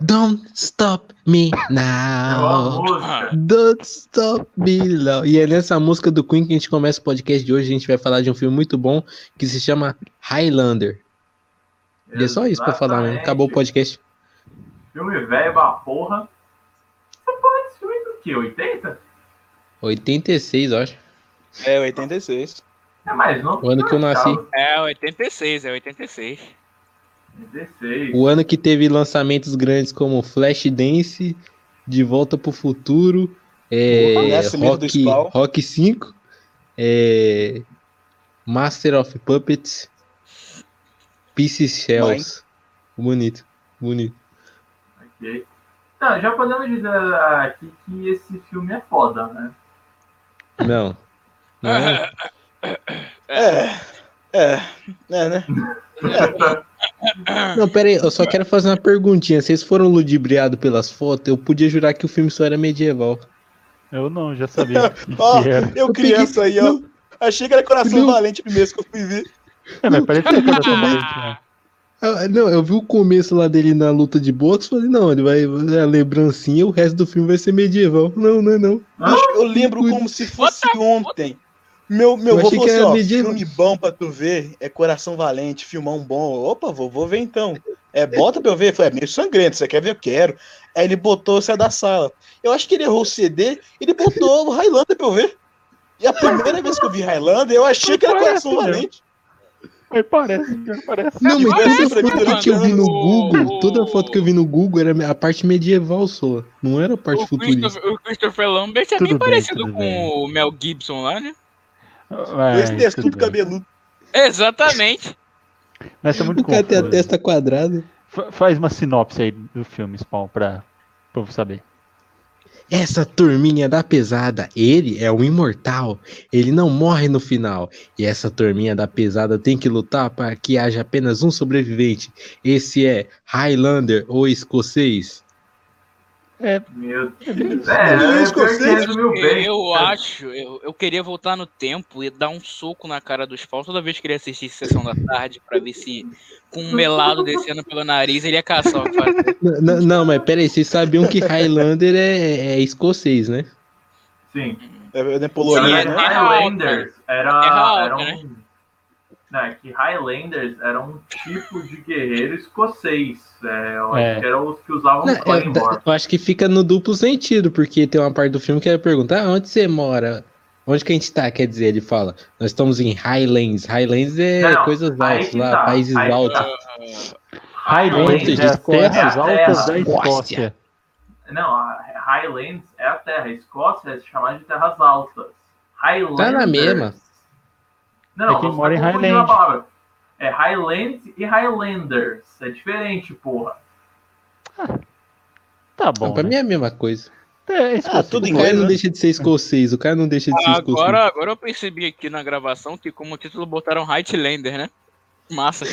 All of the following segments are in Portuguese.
Don't stop me É now. Don't stop me now. E é nessa música do Queen que a gente começa o podcast de hoje. A gente vai falar de um filme muito bom que se chama Highlander. E é só isso pra falar, né? Acabou o podcast. Filme velho pra porra. Essa porra desse filme é do quê? 80? 86, eu acho. É, 86. É mais novo. O ano que eu nasci. É 86, é 86. 16. O ano que teve lançamentos grandes como Flashdance, De Volta pro Futuro, é, do Rock, Spawn. Rock 5, é, Master of Puppets, Pieces Shells. Bonito, bonito. Ok. Não, já podemos dizer aqui que esse filme é foda, né? Não. Não é? É. É. É, né? Não, pera aí, eu só quero fazer uma perguntinha. Vocês foram ludibriados pelas fotos? Eu podia jurar que o filme só era medieval. Eu não, já sabia. Ó, era. eu criança aí, ó. Achei que era Coração Não. Valente primeiro que eu fui ver. É, mas parece que é coração valente, né? Ah, Não, eu vi o começo lá dele na luta de boxe, falei, não, ele vai. É a lembrancinha, o resto do filme vai ser medieval. Não, não é não. Bicho, eu lembro como se fosse ontem. Meu, meu Eu avô falou assim, ó, filme bom pra tu ver é Coração Valente, filmão bom. Opa, vou, vou ver então. É, bota pra eu ver. Eu Falei, é meio sangrento, você quer ver? Eu quero. Aí ele botou você da sala. Eu acho que ele errou o CD ele botou o Highlander pra eu ver. E a primeira vez que eu vi Highlander, eu achei que era Coração Parece, né? Valente. Mas parece, que parece. Não, mas parece, toda foto que eu vi no o- Google, toda foto que eu vi no Google era a parte medieval só. Não era a parte O futurista. Christopher, o Christopher Lambert é Tudo bem bem, parecido tudo com bem. o Mel Gibson lá, né? Esse texto tudo tudo bem. cabeludo. Exatamente. Mas tá muito O cara tem a testa quadrada. Fa- Faz uma sinopse aí do filme, Spawn, pra o povo saber. Essa turminha da pesada, ele é um imortal. Ele não morre no final. E essa turminha da pesada tem que lutar para que haja apenas um sobrevivente. Esse é Highlander ou escocês. Meu É Deus. É, é é, bem. Eu acho, eu, eu queria voltar no tempo e dar um soco na cara dos Spawn toda vez que ele assistisse Sessão da Tarde pra ver se com um melado descendo pelo nariz ele ia caçar o cara. N- n- Não, mas peraí, vocês sabiam que Highlander é, é escocês, né? Sim. É, é é né? Era, era um. Não, é que Highlanders era um tipo de guerreiro escocês. É, eu É. acho que eram os que usavam Não, Claymore. eu acho que fica no duplo sentido, porque tem uma parte do filme que ele pergunta: ah, onde você mora? Onde que a gente tá? Quer dizer, ele fala: nós estamos em Highlands. Highlands é Não, coisas altas lá, tá, países aí que altos. tá. Highlands de é terras É altas da. Escócia. Não, Highlands é a terra. A Escócia é chamada de terras altas. Highlanders. Tá na mesma. Não, É quem você mora em tá confundindo Highland. É Highlands e Highlanders. É diferente, porra. Tá bom. Não, pra né? mim é a mesma coisa. É, escocês. tudo O em cara inglês, não né? deixa de ser escocês, o cara não deixa de ser escocês. Agora, agora eu percebi aqui na gravação que como título botaram Highlander, né? Massa.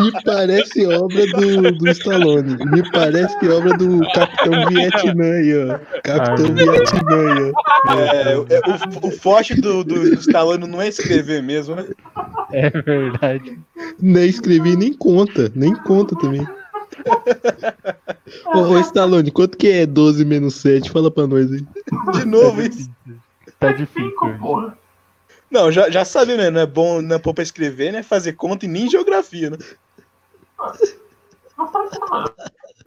Me parece obra do, do Stallone. Me parece obra do Capitão Vietnã aí, ó. Capitão Ah, Vietnã aí, ó. É, é, o, o forte do, do, do Stallone não é escrever mesmo, né? É verdade. Nem escrevi, nem conta. Nem conta também. Ô, ô, Stallone, quanto que é 12 menos 7? Fala pra nós aí. De novo isso. Tá difícil. Hoje. porra. Não, já, já sabe, né? Não é bom, não é bom pra escrever, né? Fazer conta e nem geografia, né?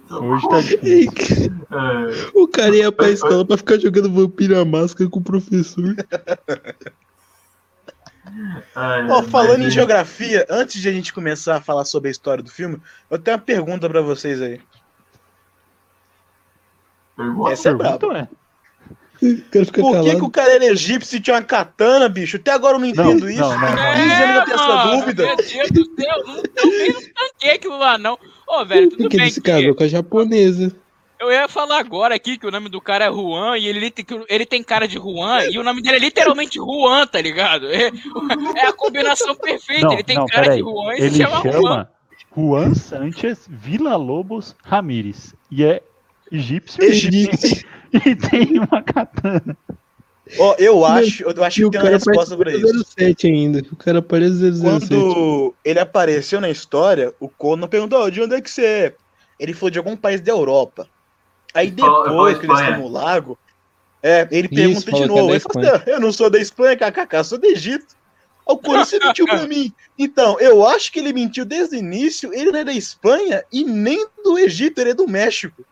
Hoje tá difícil. É, O cara ia pra escola pra ficar jogando vampira máscara com o professor. é, Ó, falando em mas- geografia, antes de a gente começar a falar sobre a história do filme, eu tenho uma pergunta pra vocês aí. Pergunta? Essa é braba. Pergunta, cara fica Por que, calado. que o cara era egípcio e tinha uma katana, bicho? Até agora eu não entendo Não, isso. não, não, não. 15 anos eu tenho essa dúvida. Meu Deus do céu, não, não tanquei aquilo lá, não. Ô, velho, tudo Porque bem ele se que casou com a japonesa. eu ia falar agora aqui que o nome do cara é Juan e ele, tem- ele tem cara de Juan e o nome dele é literalmente Juan, tá ligado? É, é a combinação perfeita. Não, ele tem não, cara de Juan e se Ele chama Juan. chama Juan Sanchez Vila Lobos Ramírez. E é egípcio Egípcio. e tem uma katana. Ó, eu acho, eu acho que o tem uma cara resposta pra isso. 07 ainda. O cara parece 007. Quando ele apareceu na história, o Conan perguntou, "Ó, de onde é que você é? Ele falou de algum país da Europa. Aí Ele ele depois que eles estão no lago, é, ele Isso, pergunta de falou que é novo. Ele assim, eu não sou da Espanha, kkk, sou do Egito. O Conan, você mentiu pra mim. Então, eu acho que ele mentiu desde o início. Ele não é da Espanha e nem do Egito, ele é do México.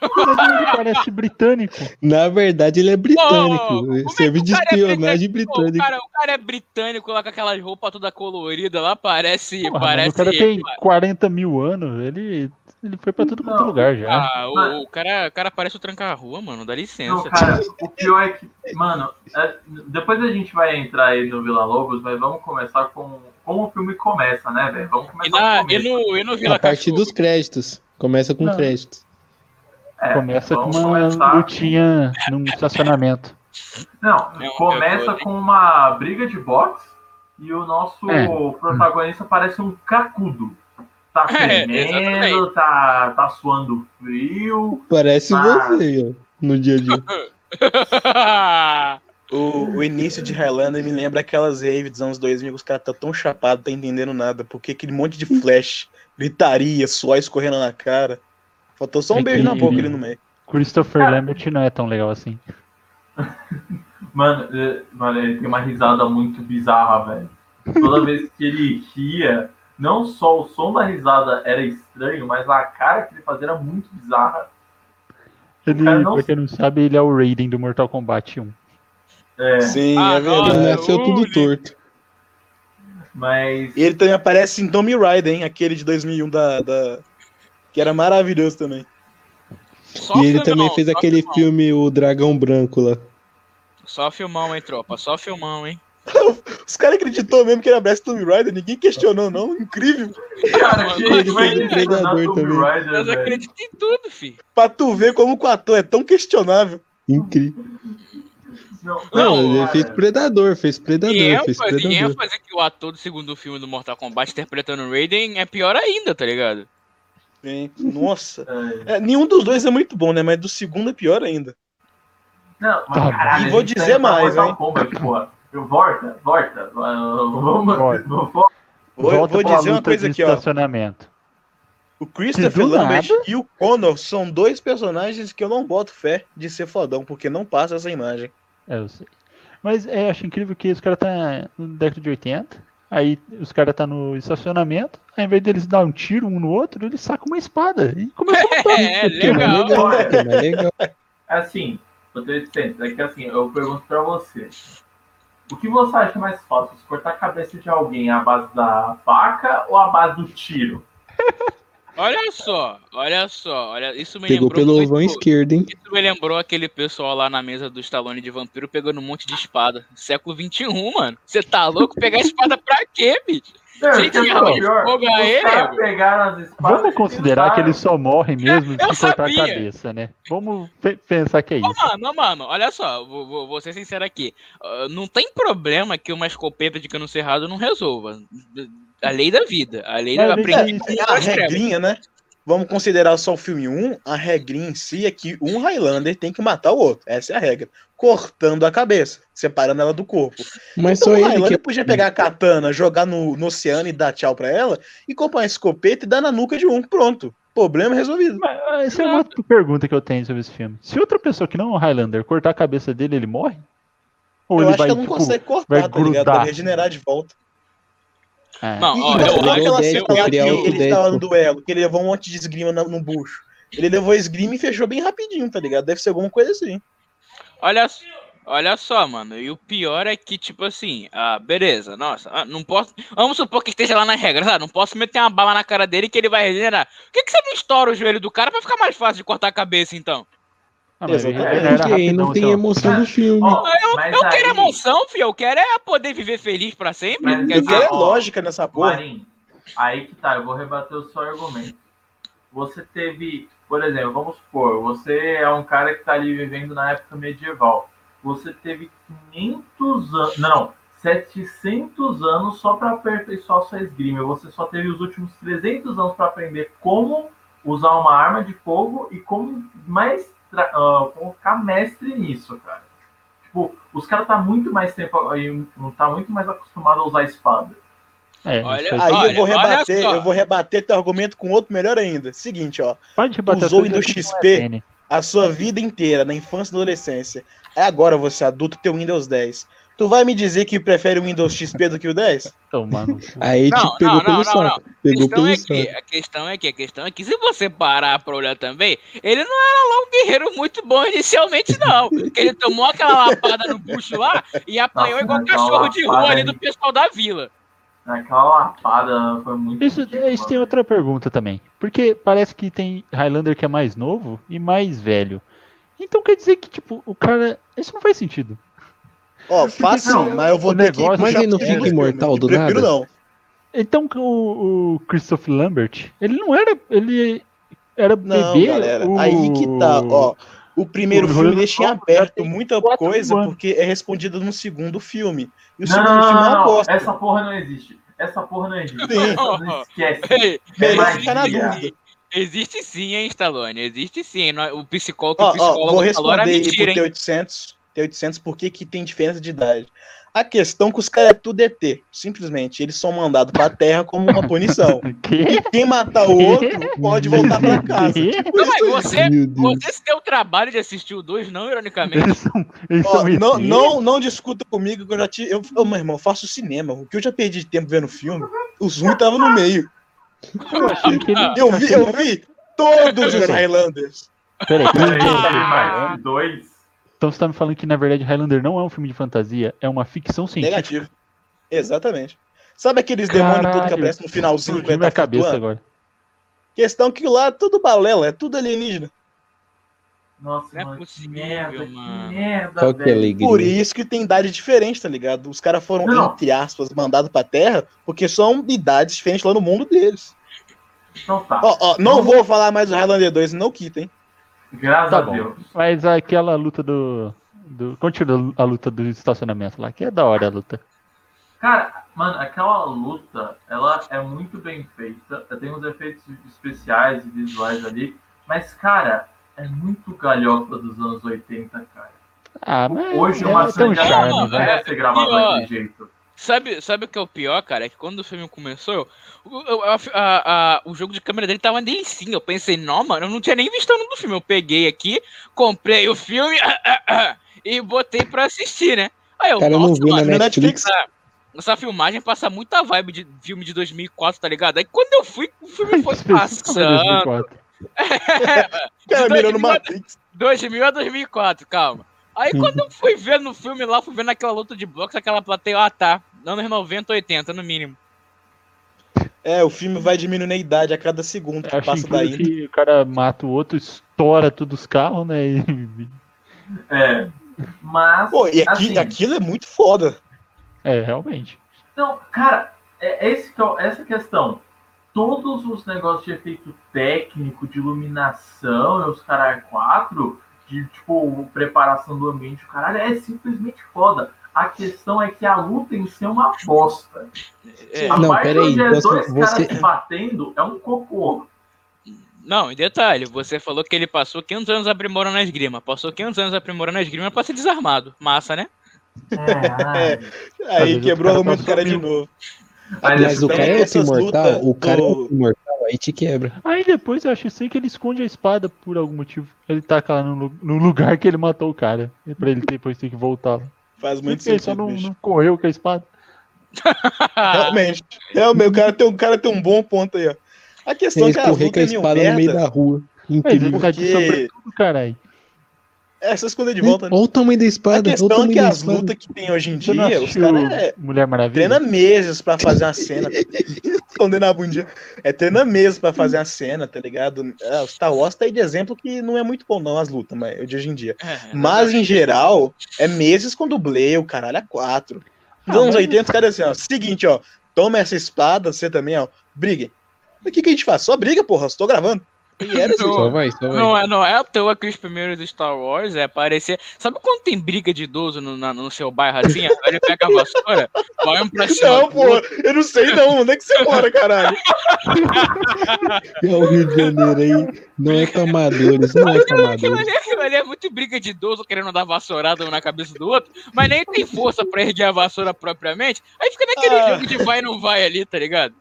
Ele parece britânico. Na verdade, ele é britânico. É que Serve o de é espionagem britânico? Pô, O britânica. cara, o cara é britânico lá com aquelas roupas toda colorida lá, parece. Porra, parece o cara tem 40 mil anos, ele, ele foi pra tudo quanto é Não. lugar já. Ah, o, o cara, o cara parece o tranca-rua, mano. Dá Não, licença. cara, o pior é que, mano, é- depois a gente vai entrar aí no Vila Lobos, mas vamos começar com como o filme começa, né, velho? Vamos E, começar na, com e, no, e no Vila A Cachorro? dos créditos. Começa com Não. créditos. É, Começa com uma começar- lutinha num estacionamento. Não, É começa com uma briga de boxe e o nosso É. protagonista parece um cracudo. Tá É, tremendo, exatamente. tá, tá suando frio. Parece Ah. você, no dia a dia. O, o início de Highlander me lembra aquelas raves dos anos 2000 que os caras tá tão chapados, tá entendendo nada. Porque aquele monte de flash, gritaria, suor escorrendo na cara. Faltou só um É beijo na boca ali no meio. Christopher Lambert não é tão legal assim. Mano, eh, mano, ele tem uma risada muito bizarra, velho. Toda vez que ele ria, não só o som da risada era estranho, mas a cara que ele fazia era muito bizarra. Ele, não- pra quem não sabe, ele é o Raiden do Mortal Kombat 1. É, Sim, Ah, é verdade. Ele nasceu tudo Uli. torto. mas. E ele também aparece em Tommy Raider, hein? Aquele de 2001 da, da... Que era maravilhoso também. Só E ele filmão, também fez aquele filmão. filme O Dragão Branco lá. Só filmão, hein, tropa? Só filmão, hein? Os caras acreditou mesmo que ele abraça Tommy Raider, ninguém questionou, não. Incrível. Cara, Mano, que ele predador Tomb também. Raider, Mas acredito em tudo, fi. Pra tu ver como que o ator é tão questionável. Incrível. Não, Não, não, ele cara. fez Predador, fez Predador, E fez ênfase, e Predador. ênfase que o ator do segundo filme do Mortal Kombat interpretando o Raiden é pior ainda, tá ligado? Nossa. É. É, nenhum dos dois é muito bom, né? Mas do segundo é pior ainda. Não, mas Tá caralho. E vou dizer mais, hein? Volta, volta. Vamos, Volta. Vou, Volta vou dizer uma coisa aqui, ó. estacionamento. O Christopher Lambert nada- e o Connor são dois personagens que eu não boto fé de ser fodão, porque não passa essa imagem. É, eu sei. Mas é, acho incrível que os caras tá no década de 80, aí os caras tá no estacionamento, ao invés deles dar um tiro um no outro, eles sacam uma espada e começam a lutar. É, é mais legal. legal, que é legal. Assim, é que assim, eu pergunto pra você. O que você acha mais fácil? Cortar a cabeça de alguém à base da faca ou à base do tiro? Olha só, olha só, olha, isso me Pegou lembrou pelo muito, vão esquerdo, hein? Isso me lembrou aquele pessoal lá na mesa do Stallone de vampiro pegando um monte de espada. Século XXI, mano. Você tá louco? Pegar espada pra quê, bicho? Gente, de pior, fogo ele, espadas Vamos considerar que eles só morrem mesmo se cortar a cabeça, né? Vamos pe- pensar que é isso. mano, ô, mano, olha só, vou, vou- vou ser sincero aqui. Ah, não tem problema que uma escopeta de cano cerrado não resolva. A lei da vida. A lei da Mas aprendi é A regrinha, né? Vamos considerar só o filme 1, a regrinha em si é que um Highlander tem que matar o outro. Essa é a regra. Cortando a cabeça, separando ela do corpo. Mas Então só o ele Highlander que podia pegar a katana, jogar no, no oceano e dar tchau pra ela, e comprar uma escopeta e dar na nuca de um. Pronto. Problema resolvido. Mas ah, essa é uma outra pergunta que eu tenho sobre esse filme. Se outra pessoa que não é um Highlander cortar a cabeça dele, ele morre? Ou Eu ele acho vai, que ela não tipo, consegue cortar, vai tá ligado? Vai regenerar de volta. Ah, Não, E, ó, e eu acho aquela que cena eu que ele estava no duelo, que ele levou um monte de esgrima no, no bucho. Ele levou a esgrima e fechou bem rapidinho, tá ligado? Deve ser alguma coisa assim. Olha, olha só, mano. E o pior é que, tipo assim, ah, beleza, nossa, ah, não posso. Vamos supor que esteja lá nas regras, ah, não posso meter uma bala na cara dele que ele vai regenerar. Por que, que você não estoura o joelho do cara pra ficar mais fácil de cortar a cabeça, então? Ah, exatamente. aí não tem então. emoção do filme. Ó, Eu, eu aí- quero emoção, filho. Eu quero é poder viver feliz pra sempre. Mas Eu quero é ó, lógica nessa porra. Marim, aí que tá, eu vou rebater o seu argumento. Você teve, por exemplo, vamos supor, você é um cara que tá ali vivendo na época medieval. Você teve 500 anos, não, 700 anos só para aperfeiçoar sua esgrima. Você só teve os últimos 300 anos para aprender como usar uma arma de fogo e como mais como ficar mestre nisso, cara. Tipo, os caras tá muito mais tempo aí, não tá muito mais acostumado a usar espada. É, Olha aí. Olha, eu vou rebater, eu vou rebater teu argumento com outro melhor ainda. Seguinte, ó. Pode rebater usou Windows é XP. PN. a sua vida inteira, na infância e na adolescência, é agora você adulto ter o Windows 10. Tu vai me dizer que prefere o Windows XP do que o 10? Então, mano. Aí Não, te pegou não, pelo não, não, saco. A Pegou questão, pelo é saco. que, a questão é que, a questão é que, se você parar pra olhar também, ele não era lá um guerreiro muito bom inicialmente, não. Porque ele tomou aquela lapada no bucho lá e apanhou Nossa, igual cachorro de rua ali aí. do pessoal da vila. Aquela lapada foi muito. Isso, ridícula. isso tem outra pergunta também. Porque parece que tem Highlander que é mais novo e mais velho. Então quer dizer que, tipo, o cara. Isso não faz sentido. Ó, fácil, não, mas eu vou ter que... Mas ele é não fica imortal do nada? não. Então o, o Christoph Lambert, ele não era... Ele era não, bebê? Galera, o... aí que tá, ó... O primeiro o filme deixa em aberto muita coisa anos. porque é respondida no segundo filme. E o não, segundo é não, filme não, aposta. Essa porra não existe. Essa porra não existe. Sim. Esquece. Ei, é existe, existe sim, hein, Stallone? Existe sim. É? O psicólogo, ó, o psicólogo ó, vou responder falou era mentira, hein? 800 ter 800, por que, que tem diferença de idade? A questão é que os caras é tudo ET, simplesmente. Eles são mandados pra Terra como uma punição. e quem matar o outro pode voltar pra casa. Tipo, não, mas você, se deu o trabalho de assistir o 2, não, ironicamente. Eles são, eles Ó, não, não, não discuta comigo que eu já te. Eu, meu irmão, eu faço cinema. O que eu já perdi tempo vendo filme, o Zoom tava no meio. Ah. Eu vi, eu vi todos os Highlanders. Peraí, Highlanders dois. Então você tá me falando que na verdade Highlander não é um filme de fantasia, é uma ficção científica. Negativo. Exatamente. Sabe aqueles demônios tudo que aparecem no finalzinho quando minha tá cabeça flutuando? agora. Questão que lá é tudo balela, é tudo alienígena. Nossa, Não é possível, que merda, mano. que merda, Qual que é velho. alegria? Por isso que tem idade diferente, tá ligado? Os caras foram, Não. entre aspas, mandados pra Terra, porque são idades diferentes lá no mundo deles. Então tá. Ó, ó, não vou falar mais do Highlander 2, não quitem. Graças Tá a bom. Deus. Mas aquela luta do. do continua a luta do estacionamento lá, que é da hora a luta. Cara, mano, aquela luta, ela é muito bem feita. Tem uns efeitos especiais e visuais ali. Mas, cara, é muito galhofa dos anos 80, cara. Ah, mas Hoje é, uma tem um charme, Não, merece ser gravada pior. daquele jeito. Sabe, sabe o que é o pior, cara? É que quando o filme começou, o, o- a- a- a- o jogo de câmera dele tava delicinho. Eu pensei, não, mano, eu não tinha nem visto o nome do filme. Eu peguei aqui, comprei o filme e botei pra assistir, né? Aí eu, cara não nossa, viu na mano, na Netflix. essa, essa filmagem passa muita vibe de filme de 2004, tá ligado? Aí quando eu fui, o filme foi passando. 2004. O cara mirando 2000 Matrix. 2000 a 2004, calma. Aí quando eu fui ver no filme lá, fui vendo aquela luta de boxe, aquela plateia, ah tá, anos 90, 80 no mínimo. É, o filme vai diminuindo a idade a cada segundo que acho passa daí. que o cara mata o outro, estoura todos os carros, né? e- É. Mas. Pô, e aqui, assim, aquilo é muito foda. É, realmente. Então, cara, é, é esse que é essa questão. Todos os negócios de efeito técnico, de iluminação, e os caras quatro, de tipo, preparação do ambiente, o caralho, é simplesmente foda. A questão é que a luta em si é uma bosta. É, A Não, parte peraí, onde é você- dois você- caras se batendo é um cocô. Não, em detalhe, você falou que ele passou 500 anos aprimorando a esgrima. Passou 500 anos aprimorando a esgrima pra ser desarmado. Massa, né? É, ai. Aí quebrou o argumento do cara de novo. Mas Mas esse o cara é essas imortal, o cara é outro imortal, aí te quebra. Aí depois eu acho assim que ele esconde a espada por algum motivo. Ele taca lá no, no lugar que ele matou o cara. E pra ele depois ter que voltar lá. Faz muito Porque ele só sentido, não, não correu com a espada. Realmente. Realmente, o cara, tem, um cara tem um bom ponto aí, ó. A questão é que a espada no meio da rua. Incrível. ele tá Porque- sobretudo, caralho. Essas coisas de volta, né? Olha o tamanho da A espada. o questão é que as lutas que tem hoje em dia, os caras é, Mulher Maravilha? treina meses pra fazer uma cena. Escondendo a bundinha. É treina meses pra fazer a cena, tá ligado? É, o Star Wars tá aí de exemplo que não é muito bom, não, as lutas, mas de hoje em dia. É, Mas, em geral, é meses com dublê, o caralho, é quatro. Nos Ah, anos mas- 80, os caras assim, ó. Seguinte, ó. Toma essa espada, você também, ó. Briguem. O que, que a gente faz? Só briga, porra. Estou gravando. E era assim. Só vai, só vai. Não é, não é à toa que os primeiros Star Wars é parecer. Sabe quando tem briga de idoso no, na- no seu bairro assim? Aí ele pega a vassoura, vai um pra cima. Não, pô, eu não sei não. Onde é que você mora, caralho? É o Rio de Janeiro aí. Não é pra amadores, não é pra Aquilo amadores. ali, aquilo ali é muito briga de idoso querendo dar vassourada um na cabeça do outro, mas nem tem força pra erguer a vassoura propriamente. Aí fica naquele Ah. jogo de vai e não vai ali, tá ligado?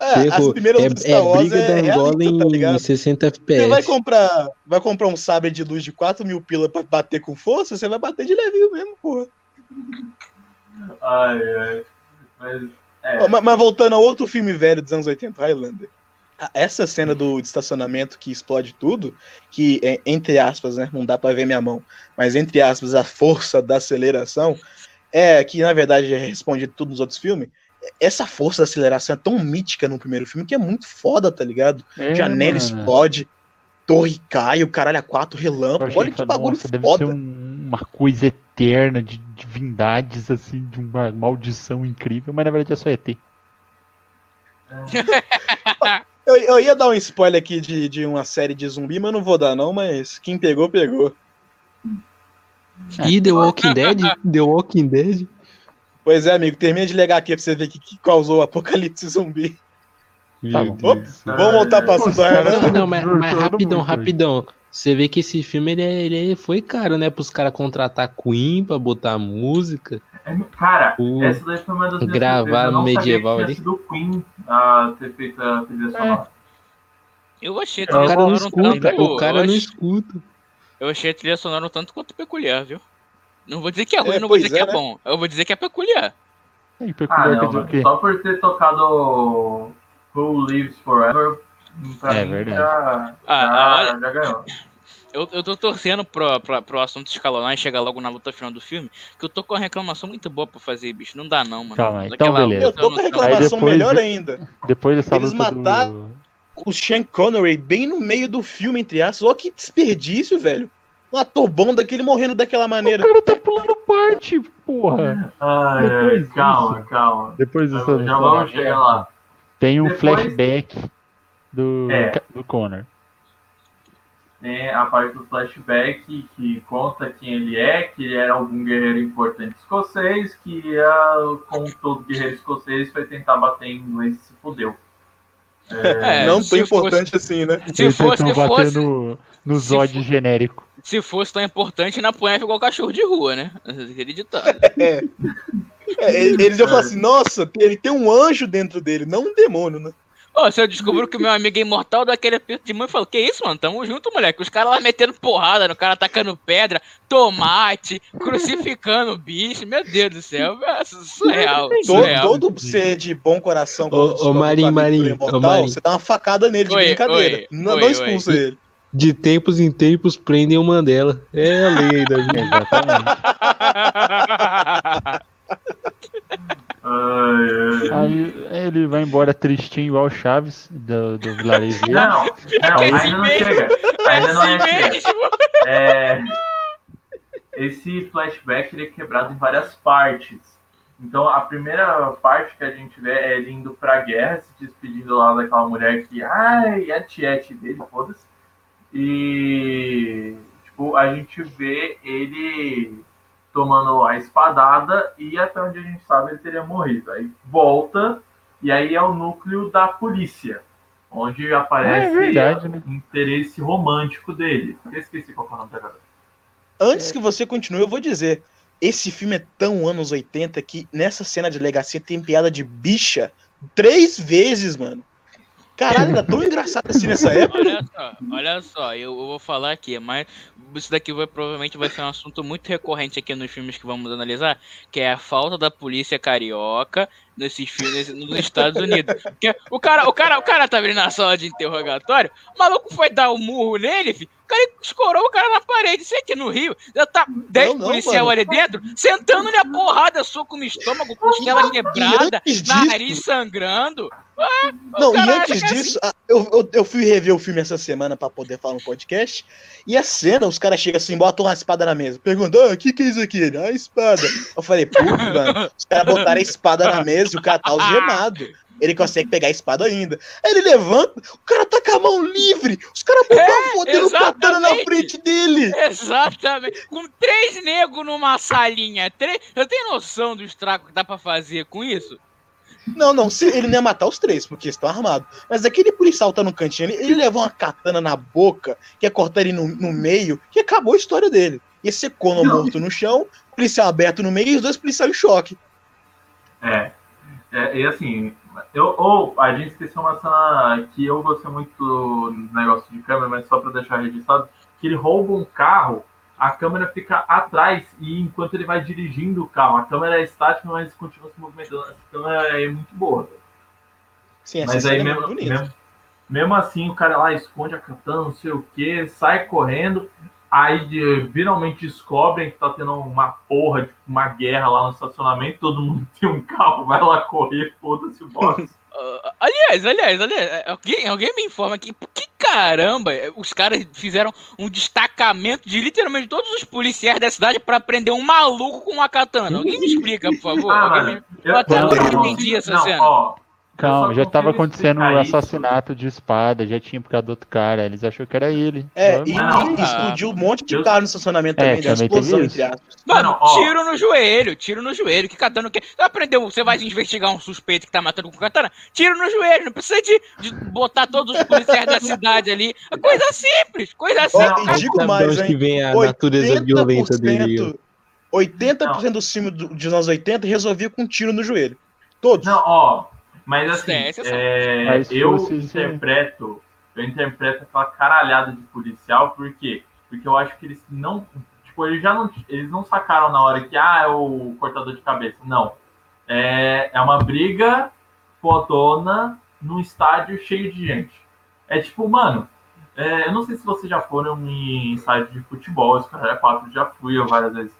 É, as primeiras É, é Star Wars briga da é Angola realista, tá em ligado? 60 Você vai FPS. comprar, vai comprar um sabre de luz de 4 mil pila pra bater com força, você vai bater de levinho mesmo, porra. Ai, ai. Mas, é. Mas, mas voltando a outro filme velho dos anos 80, Highlander. Essa cena do estacionamento que explode tudo, que é, entre aspas, né, não dá pra ver minha mão, mas entre aspas, a força da aceleração, é que na verdade responde tudo nos outros filmes. Essa força da aceleração é tão mítica no primeiro filme que é muito foda, tá ligado? É, Janela mano. explode, torre cai, o caralho a quatro relâmpago. Olha que bagulho nossa, deve foda. ser um- uma coisa eterna de divindades, assim, de uma maldição incrível, mas na verdade é só ET. Eu, eu ia dar um spoiler aqui de, de uma série de zumbi, mas não vou dar não, mas quem pegou, pegou. E The Walking Dead? The Walking Dead? Pois é, amigo, termina de legar aqui pra você ver o que, que causou o apocalipse zumbi. Tá. Vamos voltar pra cara, Highlander? Não, mas, mas rapidão, rapidão. Você vê que esse filme ele, é- ele foi caro, né? Pros caras contratar Queen pra botar música. É, Cara, O- essa daí foi uma das minhas gravar não no medieval ali. que tinha sido o Queen a ter feito a trilha sonora. Eu achei a O trilha O cara não sonora um escuta, tanto. o cara eu, não escuta. eu achei a trilha sonora um tanto quanto peculiar, viu? Não vou dizer que é ruim, É, não vou dizer que é, é né? bom. Eu vou dizer que é peculiar. E Ah, peculiar quer não, dizer o quê? Só por ter tocado Who Lives Forever, pra É mim verdade. já, Ah, já, já ganhou. Eu, eu tô torcendo pro, pro, pro assunto escalonar e chegar logo na luta final do filme, que eu tô com uma reclamação muito boa pra fazer, bicho. Não dá não, mano. Calma então beleza. Eu tô com reclamação depois melhor ainda. Depois dessa Eles luta mataram- do... O Sean Connery bem no meio do filme, entre aspas. Olha que desperdício, velho. Um ator bom daquele morrendo daquela O maneira. cara tá pulando parte, porra. Ai, ai, Depois calma, disso. calma. Depois dessa... já vamos chegar lá. Tem um Depois- flashback do, É. do Connor. Tem a parte do flashback que conta quem ele é, que ele era algum guerreiro importante escocês, que ia, como todo guerreiro escocês, foi tentar bater em inglês e se fudeu. É, não se tão fosse- importante assim, né? Se Eles fosse, se bater fosse, no, no Zod genérico. Se fosse tão importante, na punha igual cachorro de rua, né? Aquele ditado. É, eles iam falar assim, nossa, ele tem um anjo dentro dele, não um demônio, né? Ô, se eu descubro que o meu amigo é imortal, dá aquele aperto de mão e falo, que isso, mano? Tamo junto, moleque. Os caras lá metendo porrada, no cara atacando pedra, tomate, crucificando o bicho. Meu Deus do céu, é surreal, Todo, surreal. todo ser de bom coração, Ô, amigo Marinho, é imortal, ô, você dá uma facada nele de Oi, brincadeira. oi, não, oi, não oi. expulsa ele. De tempos em tempos prendem o Mandela. É a lei da vida. Exatamente. Aí ele vai embora tristinho igual o Chaves do, do vilarejo. Não, não, Aí- ainda não chega. Ainda não é Esse chega. É, esse flashback ele é quebrado em várias partes. Então a primeira parte que a gente vê é ele indo pra guerra, se despedindo lá daquela mulher que, ai, é a tiete dele, foda-se. E tipo, a gente vê ele tomando a espadada e até onde a gente sabe ele teria morrido. Aí volta e aí é o núcleo da polícia, onde aparece É verdade, né? o interesse romântico dele. Eu esqueci qual foi o nome da garota. Antes que você continue, eu vou dizer. Esse filme é tão anos 80 que nessa cena de delegacia tem piada de bicha três vezes, mano. Caralho, era tão engraçado assim nessa época. Olha só, olha só, eu, eu vou falar aqui, mas isso daqui vai, provavelmente vai ser um assunto muito recorrente aqui nos filmes que vamos analisar, que é a falta da polícia carioca nesses filmes nos Estados Unidos. Porque o cara, o cara, o cara tava ali na sala de interrogatório, o maluco foi dar um murro nele, filho, o cara escorou o cara na parede. Isso aqui no Rio, já tá 10 não, policial ali dentro, sentando-lhe a porrada, soco no estômago, costela quebrada, antes disso- nariz sangrando. Ah, Não, e antes é disso, a- eu, eu, eu fui rever o filme essa semana pra poder falar no podcast. E a cena, os caras chegam assim, botam uma espada na mesa. Perguntam, ah, o que, que é isso aqui? Ah, espada. Eu falei, putz, mano, os caras botaram a espada na mesa o cara tá algemado. ele consegue pegar a espada ainda. Aí ele levanta, o cara tá com a mão livre, os caras botam É, a fodendo katana na exatamente. frente dele. Exatamente. Com três negros numa salinha. Três... Você tem noção do estrago que dá pra fazer com isso? Não, não, se- ele não ia matar os três, porque estão armados. Mas aquele policial tá no cantinho, ele, ele levou uma katana na boca, que ia cortar ele no, no meio, que acabou a história dele. Ia ser Conan morto no chão, policial aberto no meio e os dois policiais em choque. É. é e assim, eu, ou a gente esqueceu uma cena que eu gostei muito do negócio de câmera, mas só pra deixar registrado, que ele rouba um carro, a câmera fica atrás e enquanto ele vai dirigindo o carro, a câmera é estática, mas continua se movimentando. Essa câmera é muito boa. Sim, Mas aí é mesmo, bonita. mesmo, mesmo assim o cara lá esconde a katana, não sei o que, sai correndo, aí de- finalmente descobrem que tá tendo uma porra, tipo, uma guerra lá no estacionamento, todo mundo tem um carro, vai lá correr, foda-se o box. Ah, aliás, aliás, aliás, alguém, alguém me informa aqui, por que caramba os caras fizeram um destacamento de literalmente todos os policiais da cidade pra prender um maluco com uma katana? Alguém me explica, por favor? Ah, me- eu, Eu até eu não entendi essa não, cena. ó, Calma, já tava consigo acontecendo um explicar isso. assassinato de espada, já tinha por causa do outro cara. Eles acharam que era ele. É, e, Não, e explodiu um monte de eu- carro no estacionamento É, também, uma também teve explosão, entre aspas. Mano, ó. tiro no joelho, tiro no joelho. Que katana o quê? Você aprendeu, você vai investigar um suspeito que tá matando com katana? Tiro no joelho, não precisa de, de botar todos os policiais da cidade ali. É coisa simples, coisa Ó, simples. e digo mais, que vem a natureza violenta dele. 80% dos filmes do- dos anos 80 resolvia com um tiro no joelho. Todos. Não, ó, mas assim, É, é, eu interpreto, eu interpreto aquela caralhada de policial, por quê? Porque eu acho que eles não, tipo, eles já não, eles não sacaram na hora que, ah, é o cortador de cabeça. Não. É, é uma briga fodona num estádio cheio de gente. É tipo, mano, é, eu não sei se vocês já foram em estádio de futebol, esse cara é quatro, já fui eu várias vezes.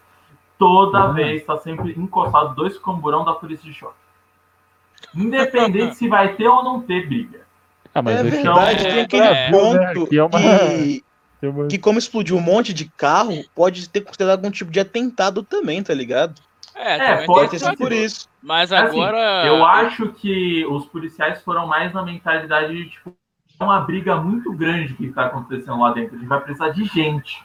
Toda Uhum. vez tá sempre encostado dois camburão da polícia de choque. Independente se vai ter ou não ter briga. Ah, mas é verdade, é- tem aquele é, ponto que é uma- que, tem uma- que, como explodiu um monte de carro, pode ter considerado algum tipo de atentado também, tá ligado? É, É, pode ter ser sido por isso. Mas Assim, agora. Eu acho que os policiais foram mais na mentalidade de, tipo, é uma briga muito grande que tá acontecendo lá dentro. A gente vai precisar de gente.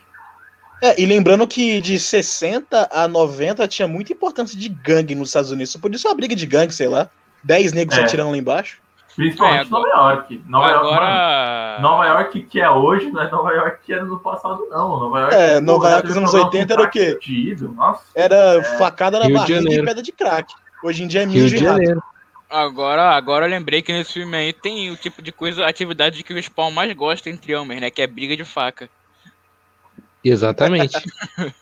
É, e lembrando que de 60 a 90 tinha muita importância de gangue nos Estados Unidos. Só podia ser uma briga de gangue, sei lá. 10 negros É. atirando lá embaixo. Principalmente É, Nova York. Nova York, mano, Agora. Nova York que é hoje, não é Nova York que era no passado, não. Nova York, É, pô, Nova York nos anos problema com 80 era o quê? Nossa. Era facada na Rio de barriga e pedra de crack. Hoje em dia é mijo de rato. Agora, agora eu lembrei que nesse filme aí tem o tipo de coisa, atividade que o Spawn mais gosta entre homens, né? Que é briga de faca. Exatamente.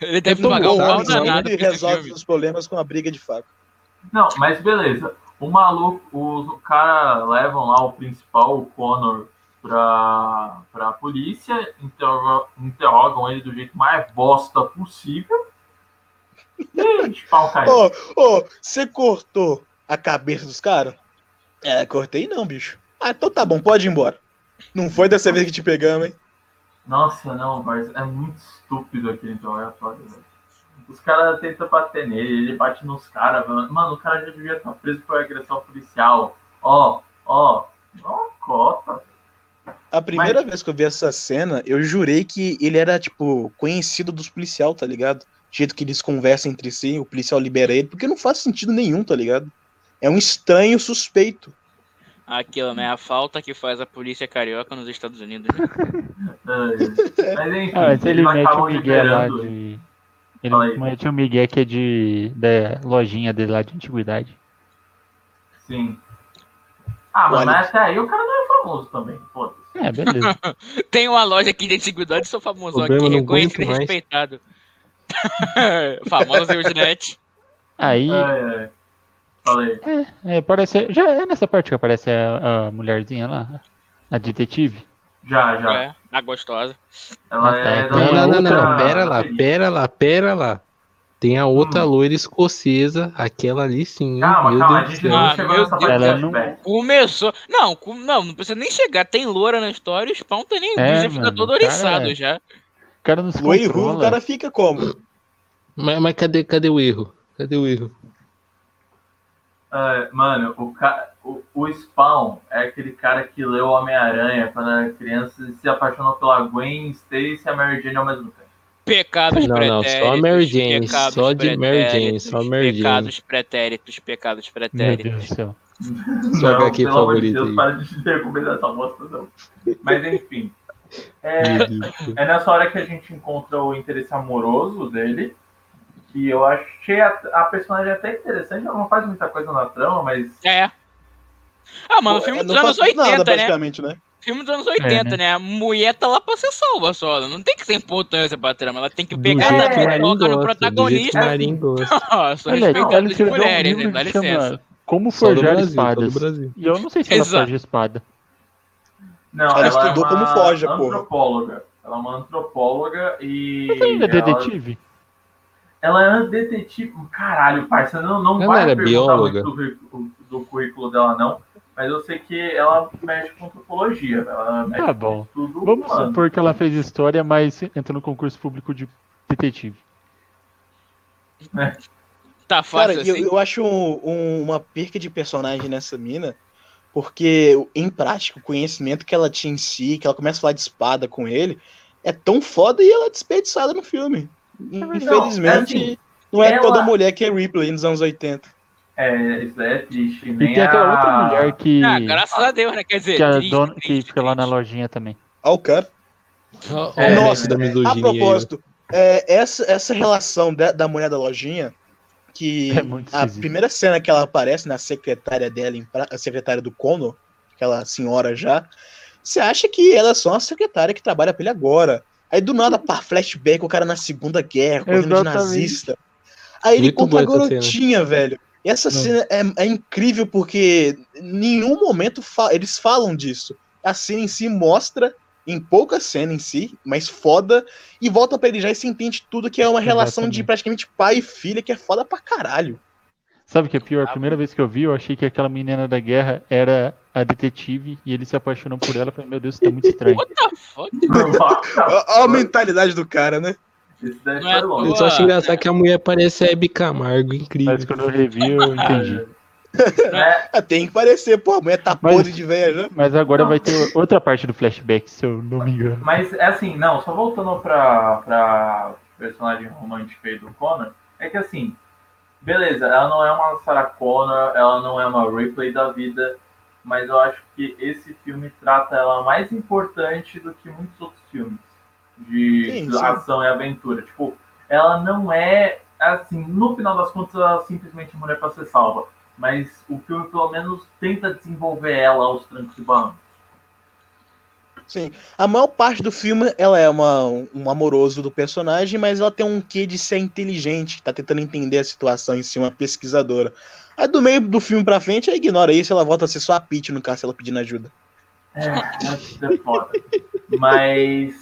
Ele deve tô pagar um bom, pau não, danado Ele resolve os problemas com a briga de faca. Não, mas beleza. O maluco, os caras levam lá o principal, o Connor, pra, pra polícia, interro- interrogam ele do jeito mais bosta possível. E de pau caiu. Ô, ô, você cortou a cabeça dos caras? É, cortei não, bicho. Ah, então tá bom, pode ir embora. Não foi dessa vez que te pegamos, hein? Nossa, não, mas é muito estúpido aquele interrogatório, velho. Os caras tentam bater nele, ele bate nos caras, mano. Mano, o cara já devia estar preso por agressão policial. Ó, ó, ó, cota. A primeira vez que eu vi essa cena, eu jurei que ele era, tipo, conhecido dos policial, tá ligado? Do jeito que eles conversam entre si, o policial libera ele, porque não faz sentido nenhum, tá ligado? É um estranho suspeito. Aquilo, né? A falta que faz a polícia carioca nos Estados Unidos. né? É, Mas enfim, Ah, mas ele mete o Miguel lá de. Ele Fala aí. mete o Miguel que é de. da lojinha dele lá de antiguidade. Sim. Ah, mas, Olha. até aí o cara não é famoso também, foda-se. É, beleza. Tem uma loja aqui de antiguidade, sou famosão aqui, Problema, não reconhecido e aguento mais. respeitado. Famoso Eugenete. Aí. É, é. Falei. É, parece. Já é nessa parte que aparece a, a mulherzinha lá? A detetive? Já, já. É, a gostosa. Ela Ah, tá. é Não, não, não, não. Pera lá, pera lá, pera lá. Tem a outra Hum. loira escocesa, aquela ali sim. Calma, meu calma, a Deus do gente não Ah, chegou meu nessa Deus. Ela do não-. Começou. Não, com- não, não precisa nem chegar. Tem loura na história, o Spawn tem nem É, luz, já fica mano, todo oriçado é- já. O cara não se Loiro e ruivo, o cara fica como? Mas, mas cadê, cadê o erro? Cadê o erro? É, mano, o, ca... o, o Spawn é aquele cara que leu Homem-Aranha quando era criança e se apaixonou pela Gwen Stacy e a Mary Jane ao mesmo tempo. Pecados Não, não, pretéritos. só a Mary Jane, pecados só de Mary Jane, pretéritos, só Mary Jane. Pecados pretéritos, pecados Meu pretéritos. Deus do céu. Sua não, HQ pelo amor de Deus, aí. para de recomendar essa bosta, não. Mas enfim. É, Meu é nessa hora que a gente encontra o interesse amoroso dele. Que eu achei a, a personagem até interessante. Ela não faz muita coisa na trama, mas É. Ah, mano, Pô, filme é, dos anos faz 80, nada, né? basicamente, né? Filme dos anos 80, né? né? A mulher tá lá pra ser salva só. ela Não tem que ter importância pra trama. Ela tem que Do pegar jeito a que o e Marinho colocar no protagonista. Nossa, Olha, respeitando as um mulheres, hein? Dá licença. Como Forjar Brasil, Espadas. E eu não sei se ela Exato. forja espada. Não, Ela ela, estudou é como forja, porra. antropóloga. Ela é uma antropóloga e. Mas ela é detetive? Ela é detetive. Caralho, parça, não, não Ela vai era perguntar bióloga? muito do, currículo- do currículo dela, não. Mas eu sei que ela mexe com antropologia. Ela mexe Tá com bom. estudo Vamos humano. supor que ela fez história, mas entrou no concurso público de detetive. Tá Cara, fácil eu, assim. eu acho um- um- uma perca de personagem nessa mina, porque em prática, o conhecimento que ela tinha em si, que ela começa a falar de espada com ele, é tão foda e ela é desperdiçada no filme. Infelizmente, assim, não é ela- toda mulher que é Ripley nos anos 80. É, isso é triste. E tem aquela a- outra mulher que, Ah, graças a Deus, né? Quer dizer, que, a triste, dona, que triste, fica lá na lojinha também. Ó, o cara. É, nossa, mestre da A misoginia aí, ó. propósito, é, essa, essa relação da, da mulher da lojinha, que É a esquisito. primeira cena que ela aparece na secretária dela, a secretária do Conor, aquela senhora já, você acha que ela é só uma secretária que trabalha pra ele agora. Aí do nada, pá, flashback, o cara na Segunda Guerra, correndo de Exatamente. nazista. Aí ele Muito encontra a garotinha, velho. E essa Não. cena é, é incrível porque em nenhum momento fa- eles falam disso. A cena em si mostra, em pouca cena em si, mas foda, e volta pra ele já e se entende tudo que é uma relação de Exatamente. praticamente pai e filha que é foda pra caralho. Sabe o que é pior? A primeira vez que eu vi, eu achei que aquela menina da guerra era a detetive e ele se apaixonou por ela. Eu falei, meu Deus, isso tá muito estranho. What the fuck? Olha a mentalidade do cara, né? Isso daí Não é. Eu só acho engraçado que a mulher parece a Hebe Camargo, incrível. Mas quando eu revi, eu entendi. É, Ah, Tem que parecer, pô, a mulher tá Mas- podre de velha já. Mas agora Não. vai ter outra parte do flashback, se eu não me engano. Mas é assim, não, só voltando pra, pra personagem romântica aí do Connor, é que assim, beleza, ela não é uma Sarah Connor, ela não é uma Ripley da vida, mas eu acho que esse filme trata ela mais importante do que muitos outros filmes de Sim, sim. ação e aventura. Tipo, ela não é, assim, no final das contas, ela é simplesmente mulher pra ser salva. Mas o filme, pelo menos, tenta desenvolver ela aos trancos e barrancos. Sim. A maior parte do filme, ela é uma, um amoroso do personagem, mas ela tem um quê de ser inteligente, tá tentando entender a situação em si, uma pesquisadora. Aí do meio do filme pra frente, ela ignora isso, ela volta a ser só a no caso, ela pedindo ajuda. É, é foda. Mas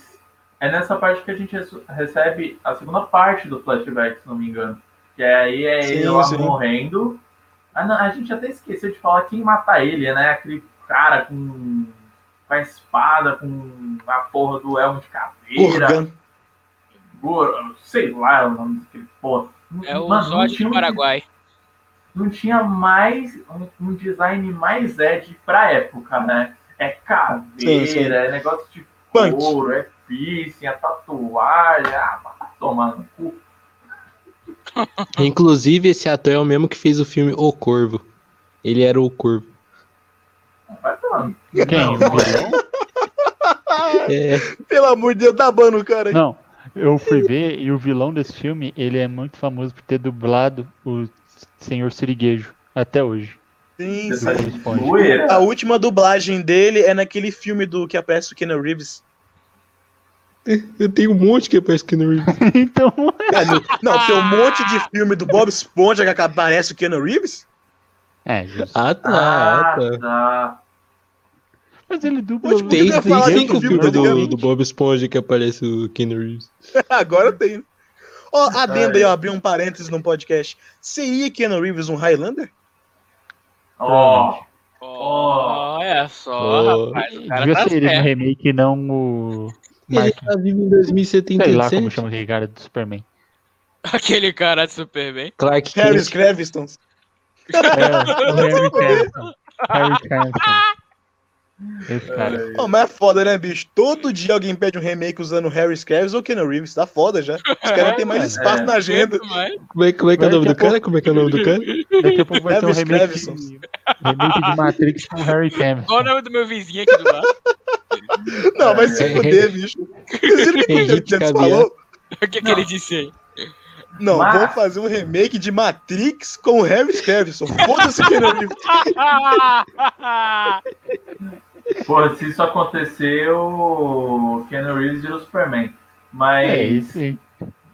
é nessa parte que a gente rece- recebe a segunda parte do flashback, se não me engano. Que aí é Sim, ele lá sim. morrendo. Ah, não, a gente até esqueceu de falar quem mata ele, né? Aquele cara com, com a espada, com a porra do elmo de caveira. Organ. Gor- sei lá o nome daquele porra. É o Mano, não Zod tinha do um- Paraguai. não tinha mais um, um design mais Ed pra época, né? É caveira, Sim, sim. é negócio de Punk. couro, é piercing, é tatuagem, ah, tomar no cu. Inclusive, esse ator é o mesmo que fez o filme O Corvo. Ele era o Corvo. Quem? Não, O vilão? É, Pelo amor de Deus, tá bando o cara. aí. Não, eu fui ver e o vilão desse filme, ele é muito famoso por ter dublado o Senhor Siriguejo até hoje. Sim, sim. A última dublagem dele é naquele filme do que aparece o Keanu Reeves. eu tenho um monte que parece que não. então, Ah, no- Não, tem um monte de filme do Bob Esponja que aparece o Keanu Reeves? é, justo. Ah, tá. Ah, ah, tá. tá. Mas ele dubla o- Tem, tem cinco filme filmes do, do Bob Esponja que aparece o Keanu Reeves. Agora tem. Ó, adendo É. aí, ó, abri um parênteses no podcast. Seria Keanu Reeves um Highlander? Ó, Oh, olha só, Oh. rapaz. O cara Devia tá ser ele no remake, não o. Ele tá vivo em sei lá como 2077. chama aquele cara do Superman. Aquele cara de Superman. Clark Harry Kent. Crevston. É, o Harry Cavill. Harry Cavill. Esse cara. Ô, mas é foda, né, bicho? Todo dia alguém pede um remake usando Harry Cavill ou Keanu Reeves. Tá foda já. Os caras não tem mais É, espaço é. na agenda. Como é, como é que é o nome que do cara? Como é que é o nome do cara? Daqui a pouco vai ter um remake, Cravison. remake de Matrix com Harry Cavill. Qual o nome do meu vizinho aqui do lado? Não, vai se É, fuder, bicho. Vocês viram o que o Henrique falou? O que, que ele disse aí? Não, Mas- vamos fazer um remake de Matrix com o Harry Cavill. Foda-se Keanu Reeves. Pô, se isso acontecer, o Keanu Reeves vira o Superman. Mas, É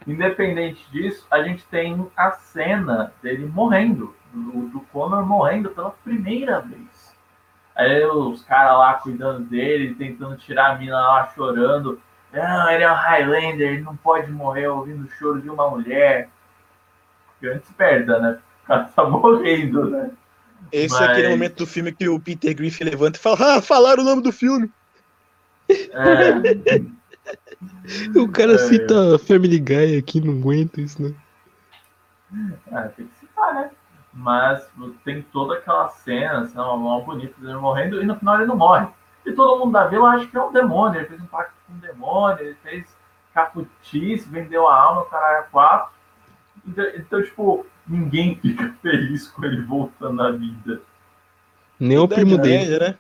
independente disso, a gente tem a cena dele morrendo, do, do Connor morrendo pela primeira vez. Aí os caras lá cuidando dele, tentando tirar a mina lá chorando. Não, ele é um Highlander, ele não pode morrer ouvindo o choro de uma mulher. Grande perda, né? O cara tá morrendo, né? Esse é Mas- aquele momento do filme que o Peter Griffin levanta e fala: Ah, falaram o nome do filme. É, O cara É. cita Family Guy aqui, não aguento isso, né? É, tem que citar, né? Mas tem toda aquela cena, assim, uma, uma bonita dele morrendo, e no final ele não morre. E todo mundo da vila acha que é um demônio, ele fez um pacto com um demônio, ele fez caputice, vendeu a alma, o caralho a quatro. Então, então, tipo, ninguém fica feliz com ele voltando à vida. Nem o primo dele. né?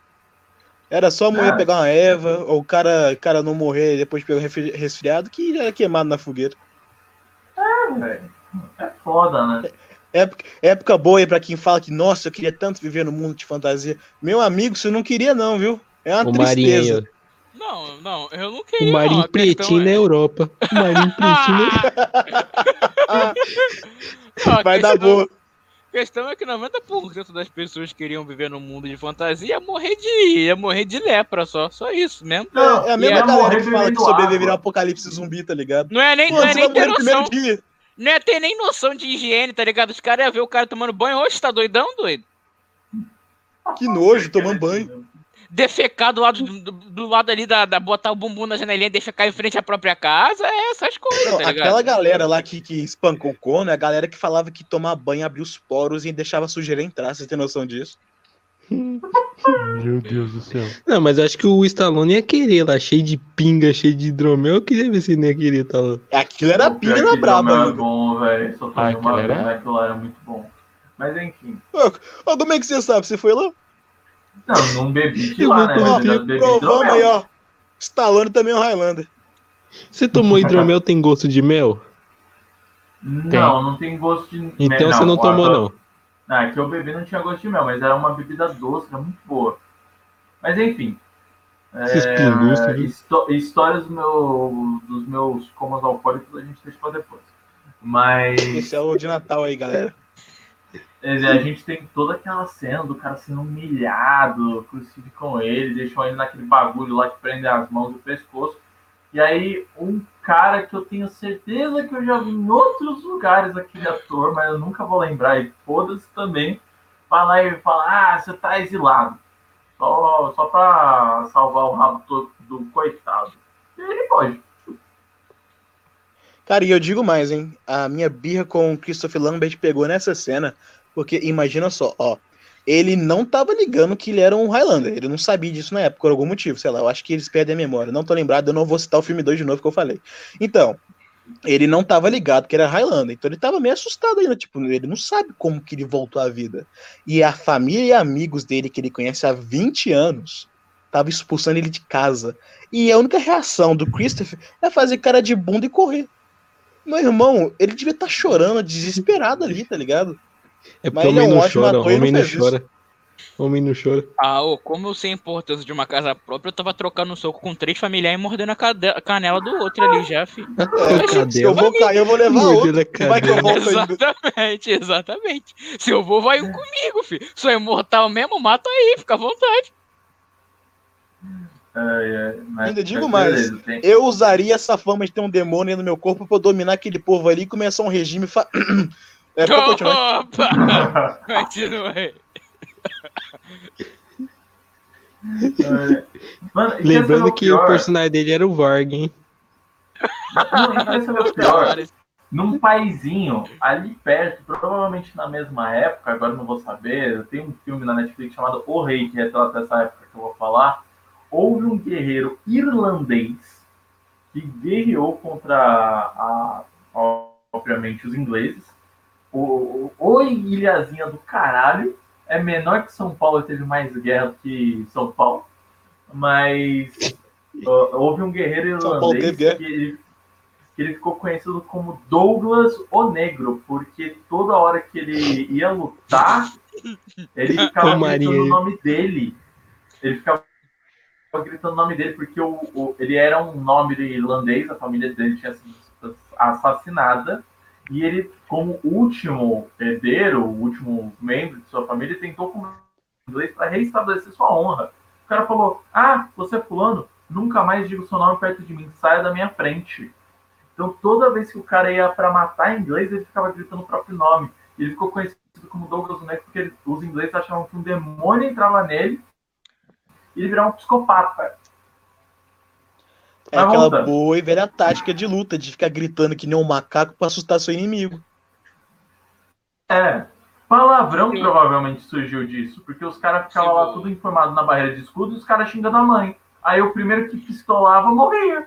Era só a mulher Ah. pegar uma erva, ou o cara, cara não morrer e depois pegar um resfri- resfriado, que era queimado na fogueira. É, velho. É foda, né? Época, época boa aí pra quem fala que, nossa, eu queria tanto viver no mundo de fantasia. Meu amigo, você não queria, não, viu? É uma O Marinho tristeza. ó. Não, não, eu não O queria. não. Marinho pretinho é- na Europa. O Marinho pretinho na... não, Vai dar boa. A questão é que 90% das pessoas que queriam viver num mundo de fantasia ia morrer de, ia morrer de lepra só. Só isso mesmo. Não, É a ia mesma galera que fala que sobreviver ao apocalipse zumbi, tá ligado? Não é nem, Pô, não é nem ter noção. dia. Não é ter nem noção de higiene, tá ligado? Os caras iam ver o cara tomando banho. Oxe, tá doidão, doido? Que nojo, tomando banho. Defecar do lado, do, do lado ali da, da. botar o bumbum na janelinha e defecar em frente à própria casa. É essas coisas, Não, tá aquela galera lá que, que espancou o Cono é a galera que falava que tomar banho abria os poros e deixava a sujeira entrar. Você tem noção disso? Meu Deus do céu. Não, mas eu acho que o Stallone ia querer lá, cheio de pinga, cheio de hidromel. Eu queria ver se ele ia querer tá lá. Aquilo era pinga que na braba Hidromel é ainda. bom, velho. Só Ah, aquilo vez, era- mas aquilo lá era muito bom. Mas enfim. Ô, como é que você sabe? Você foi lá? Não, não bebi Eu lá, né? Provamos aí, ó. Stallone também é um Highlander. Você tomou hidromel, tem gosto de mel? Não, não tem gosto de Então mel, você não tomou, não. Ah, que eu bebi não tinha gosto de mel, mas era uma bebida doce, era muito boa. Mas enfim. É, histó- histórias do meu, dos meus comas alcoólicos a gente deixa pra depois. Mas Esse é o de Natal aí, galera. É, a gente tem toda aquela cena do cara sendo humilhado, crucificam ele, deixam ele naquele bagulho lá que prende as mãos e o pescoço. E aí, um cara que eu tenho certeza que eu já vi em outros lugares aquele ator, mas eu nunca vou lembrar, e foda-se também, vai lá e fala: Ah, você tá exilado. Só, só pra salvar o rabo todo do coitado. E ele pode. Cara, e eu digo mais, hein? A minha birra com o Christopher Lambert pegou nessa cena, porque imagina só, ó. Ele não tava ligando que ele era um Highlander. Ele não sabia disso na época, por algum motivo, sei lá. Eu acho que eles perdem a memória. Não tô lembrado, eu não vou citar o filme 2 de novo que eu falei. Então, ele não tava ligado que era Highlander. Então ele tava meio assustado ainda. Tipo, ele não sabe como que ele voltou à vida. E a família e amigos dele, que ele conhece há 20 anos, tava expulsando ele de casa. E a única reação do Christopher é fazer cara de bunda e correr. Meu irmão, ele devia estar chorando, desesperado ali, tá ligado? É Mas porque ele é homem não ótimo chora, ator e não homem não chora. Homem não chora. Ah, ô, como eu sei a importância de uma casa própria, eu tava trocando um soco com três familiares e mordendo a cade- a canela do outro ali já, fi. É, se eu vou cair, eu vou levar outro. Vai que eu volto. Exatamente, exatamente. Se eu vou, vai comigo, fi. Sou imortal mesmo, mata aí, fica à vontade. Ai, ai, mas- Ainda digo mais. beleza, tem- Eu usaria essa fama de ter um demônio no meu corpo pra eu dominar aquele povo ali e começar um regime. Fa... É, continuar. Opa! Continua aí. É. Mano, Lembrando o que pior? o personagem dele era o Varg, hein? Não, saber o pior? num paizinho ali perto, provavelmente na mesma época, agora não vou saber, tem um filme na Netflix chamado O Rei, que retrata essa época que eu vou falar. Houve um guerreiro irlandês que guerreou contra, a, a, obviamente, os ingleses. O, o, ilhazinha do caralho é menor que São Paulo, teve mais guerra que São Paulo, mas uh, houve um guerreiro irlandês que ele, que ele ficou conhecido como Douglas o Negro, porque toda hora que ele ia lutar, ele ficava gritando o nome dele. Ele ficava gritando o nome dele porque o, o- ele era um nome irlandês, a família dele tinha sido assassinada. E ele, como último herdeiro, o último membro de sua família, tentou com inglês para reestabelecer sua honra. O cara falou: Ah, você é fulano, nunca mais digo seu nome perto de mim, saia da minha frente. Então toda vez que o cara ia para matar inglês, ele ficava gritando o próprio nome. Ele ficou conhecido como Douglas o Negro porque os ingleses achavam que um demônio entrava nele e ele virava um psicopata. É Mas aquela voltando. boa e velha tática de luta, de ficar gritando que nem um macaco pra assustar seu inimigo. É. Palavrão provavelmente surgiu disso, porque os caras ficavam lá tudo informado na barreira de escudo e os caras xingando a mãe. Aí o primeiro que pistolava morria.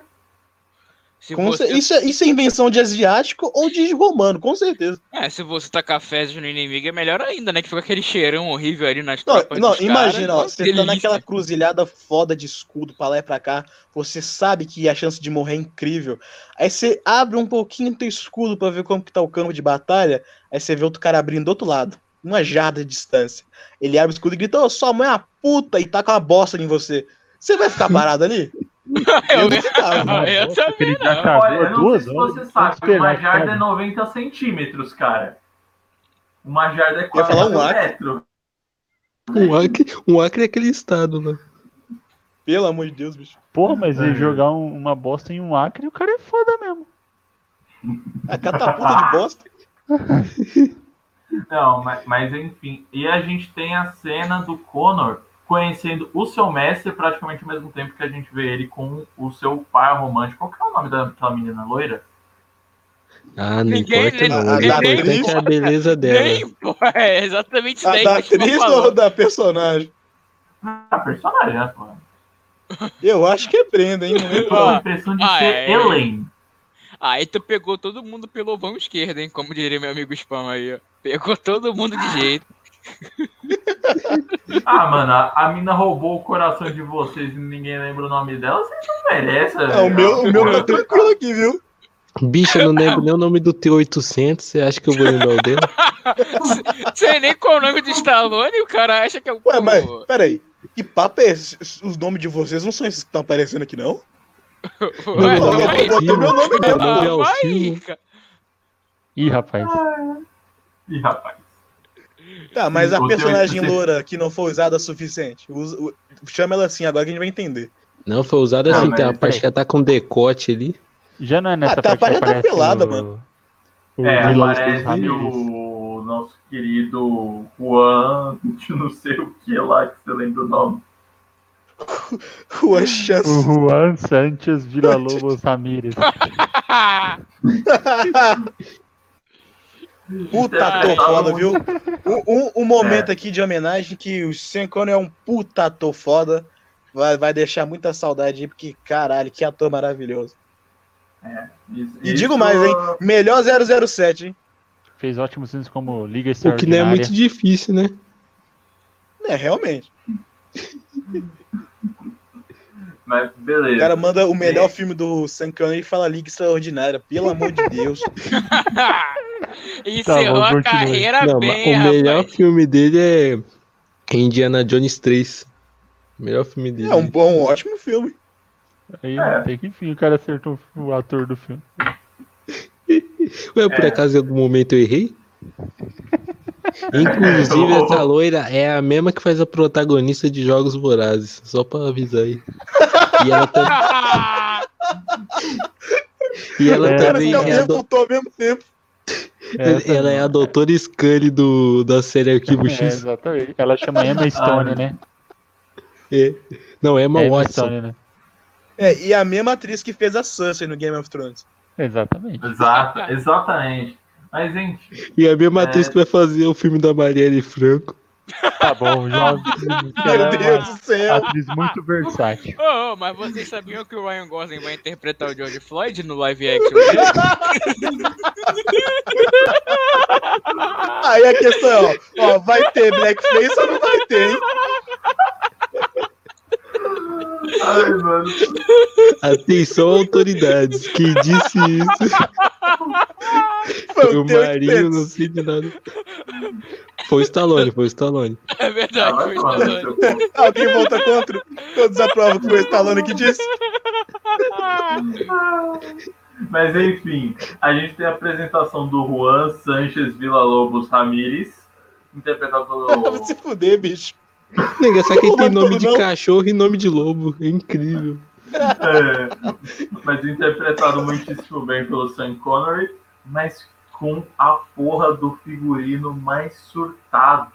Você, isso, é, isso é invenção de asiático ou de romano, com certeza. é, se você tacar fezes no inimigo é melhor ainda, né? Que fica aquele cheirão horrível ali nas Não, não imagina, caras. ó, você tá delícia. naquela cruzilhada foda de escudo pra lá e pra cá, você sabe que a chance de morrer é incrível. Aí você abre um pouquinho teu escudo pra ver como que tá o campo de batalha, aí você vê outro cara abrindo do outro lado, uma jarda de distância. Ele abre o escudo e grita, ô, sua mãe é uma puta, e taca uma bosta em você. Você vai ficar parado ali? Eu, não eu também não. já cagou Olha, eu não duas sei se você sabe, uma jarda é cague. 90 centímetros, cara. Uma jarda é 40 um acre. metros. Um acre, um acre é aquele estado, né? Pelo amor de Deus, bicho. Porra, mas É. jogar um- uma bosta em um acre, o cara é foda mesmo. A catapulta de bosta. Não, mas, mas enfim. E a gente tem a cena do Connor conhecendo o seu mestre praticamente ao mesmo tempo que a gente vê ele com o seu par romântico. Qual que é o nome daquela menina loira? Ah, não Ninguém- importa não. a- O a da importante atriz- é a beleza dela. Nem, pô, é exatamente isso da atriz ou da personagem? A personagem, né? pô? Eu acho que é prenda, hein? Com a Ah, impressão de ah, ser é. Elaine. Aí tu pegou todo mundo pelo vão esquerdo, hein? Como diria meu amigo Spam aí, ó. Pegou todo mundo de jeito. Ah, mano, a, a mina roubou o coração de vocês e ninguém lembra o nome dela. Vocês não merecem. É, o meu, o meu tá tranquilo aqui, viu? Bicho, eu não lembro nem o nome do T-800. Você acha que eu vou lembrar o dele? Sei nem qual é o nome do Stallone, o cara acha que é o. Ué, mas, peraí. Que papo é esse? Os nomes de vocês não são esses que estão aparecendo aqui, não? Meu Ué, nome é vai, botou Alcino. meu nome Meu mesmo, é ah. Ih, rapaz. Ih, rapaz. Tá, mas a teu personagem loura que não foi usada o suficiente. usa- o- chama ela assim, agora que a gente vai entender. Não, foi usado Não, assim. Tem uma parte peraí. que ela tá com decote ali. Já não é nessa Ah, tá, parte que já tá pelada, o- mano. O É, aparece o nosso querido Juan, de não sei o que lá, que você lembra o nome. Rua Chance. O Juan Sanchez Villa-Lobos Ramírez. Puta É, ator tá foda, viu? Um, um- um momento aqui de homenagem que o Sean Connery é um puta ator foda. Vai, vai deixar muita saudade aí, porque caralho, que ator maravilhoso. Isso- E digo isso- mais, hein? Melhor 007, hein? Fez ótimos filmes como Liga O que não é Extraordinária. muito difícil, né? É, realmente. Mas O beleza. cara manda o melhor filme do Sean Connery e fala Liga Extraordinária. Pelo amor de Deus. Encerrou bom, a carreira Não, bem, o melhor rapaz. filme dele é Indiana Jones 3. O melhor filme dele. É um bom, ótimo filme. Aí, É. tem que enfim, o cara acertou o ator do filme. Ué, por É. acaso em algum momento eu errei? Inclusive, essa loira é a mesma que faz a protagonista de Jogos Vorazes. Só pra avisar aí. E ela, tam- e ela É. Cara, também é do- voltou ao mesmo tempo. Essa ela é a doutora Scully do, da série Arquivo É, X. exatamente. Ela chama Emma Stone, Ah, né? É. Não, Emma Emma Watson. Stone, né? É, e a mesma atriz que fez a Cersei no Game of Thrones. Exatamente. Exato, exatamente. Mas, gente, E a mesma É. atriz que vai fazer o filme da Marielle Franco. Tá bom, já. Meu Deus do céu. atriz muito versátil. Ô, ô, mas vocês sabiam que o Ryan Gosling vai interpretar o George Floyd no live action dele? Aí a questão é, ó, ó, vai ter blackface ou não vai ter, hein? Ai, mano. Atenção, autoridades. Quem disse isso? Foi o o Marinho, não sei de nada. Foi o Stallone, foi o Stallone. É verdade, vai foi no Stallone. Alguém volta contra? Todos aprovam que foi o Stallone que disse. Mas enfim, a gente tem a apresentação do Juan Sanchez Villa-Lobos Ramírez, interpretado Vai pelo. se fuder, bicho. Nega, só que ele tem nome de não. cachorro e nome de lobo. É incrível. É, mas interpretado muitíssimo bem pelo Sean Connery, mas com a porra do figurino mais surtado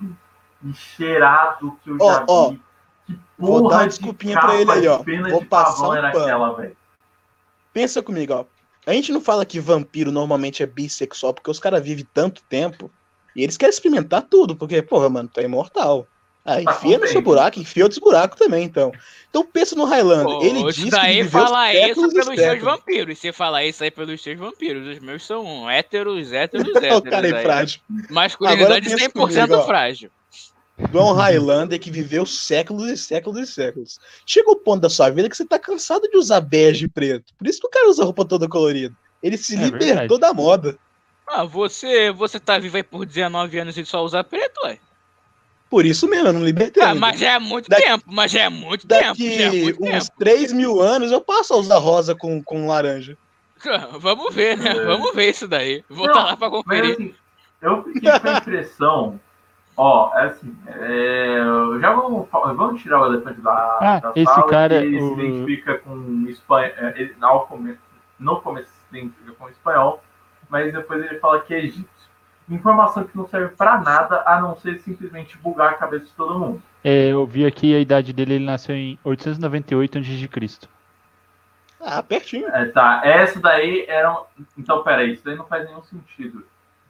e cheirado que eu Ó, já ó, vi. Que vou porra dar uma de desculpinha capa pra ele aí, de ó. pena Vou de passar um era pano. aquela, velho. Pensa comigo, ó. A gente não fala que vampiro normalmente é bissexual porque os caras vivem tanto tempo e eles querem experimentar tudo, porque, porra, mano, tu é imortal. Tá enfia no seu buraco, enfia outros buracos também, então. Então pensa no Highlander. Pô, ele que daí ele viveu fala isso séculos e pelos seus séculos. vampiros. Você fala isso aí pelos seus vampiros. Os meus são héteros, héteros, o héteros. cara é aí. frágil. Masculinidade Agora pensa 100% comigo, ó. frágil. Tu é um Highlander que viveu séculos e séculos e séculos. Chega o ponto da sua vida que você tá cansado de usar bege e preto. Por isso que o cara usa roupa toda colorida. Ele se É libertou verdade. da moda. Ah, você, você tá vivo aí por 19 anos e só usa preto, ué? Por isso mesmo, eu não libertei. Ah, ainda. mas já é muito Daqui- tempo, mas já é muito tempo, Daqui é uns tempo. 3 mil anos eu passo a usar rosa com, com laranja. Vamos ver, né? É. Vamos ver isso daí. Vou Não, estar lá pra Mas conferir. assim, eu fiquei com a impressão. Ó, é assim, é, já vamos, vamos tirar o elefante da, Ah, da esse sala, cara, que ele o- se identifica com espanhol. Ele, no, começo, no começo se identifica com espanhol, mas depois ele fala que é egípcio. Informação que não serve pra nada, a não ser simplesmente bugar a cabeça de todo mundo. É, eu vi aqui a idade dele, ele nasceu em 898 a.C. Ah, pertinho. É, tá, essa daí era. um- Então, peraí, isso daí não faz nenhum sentido.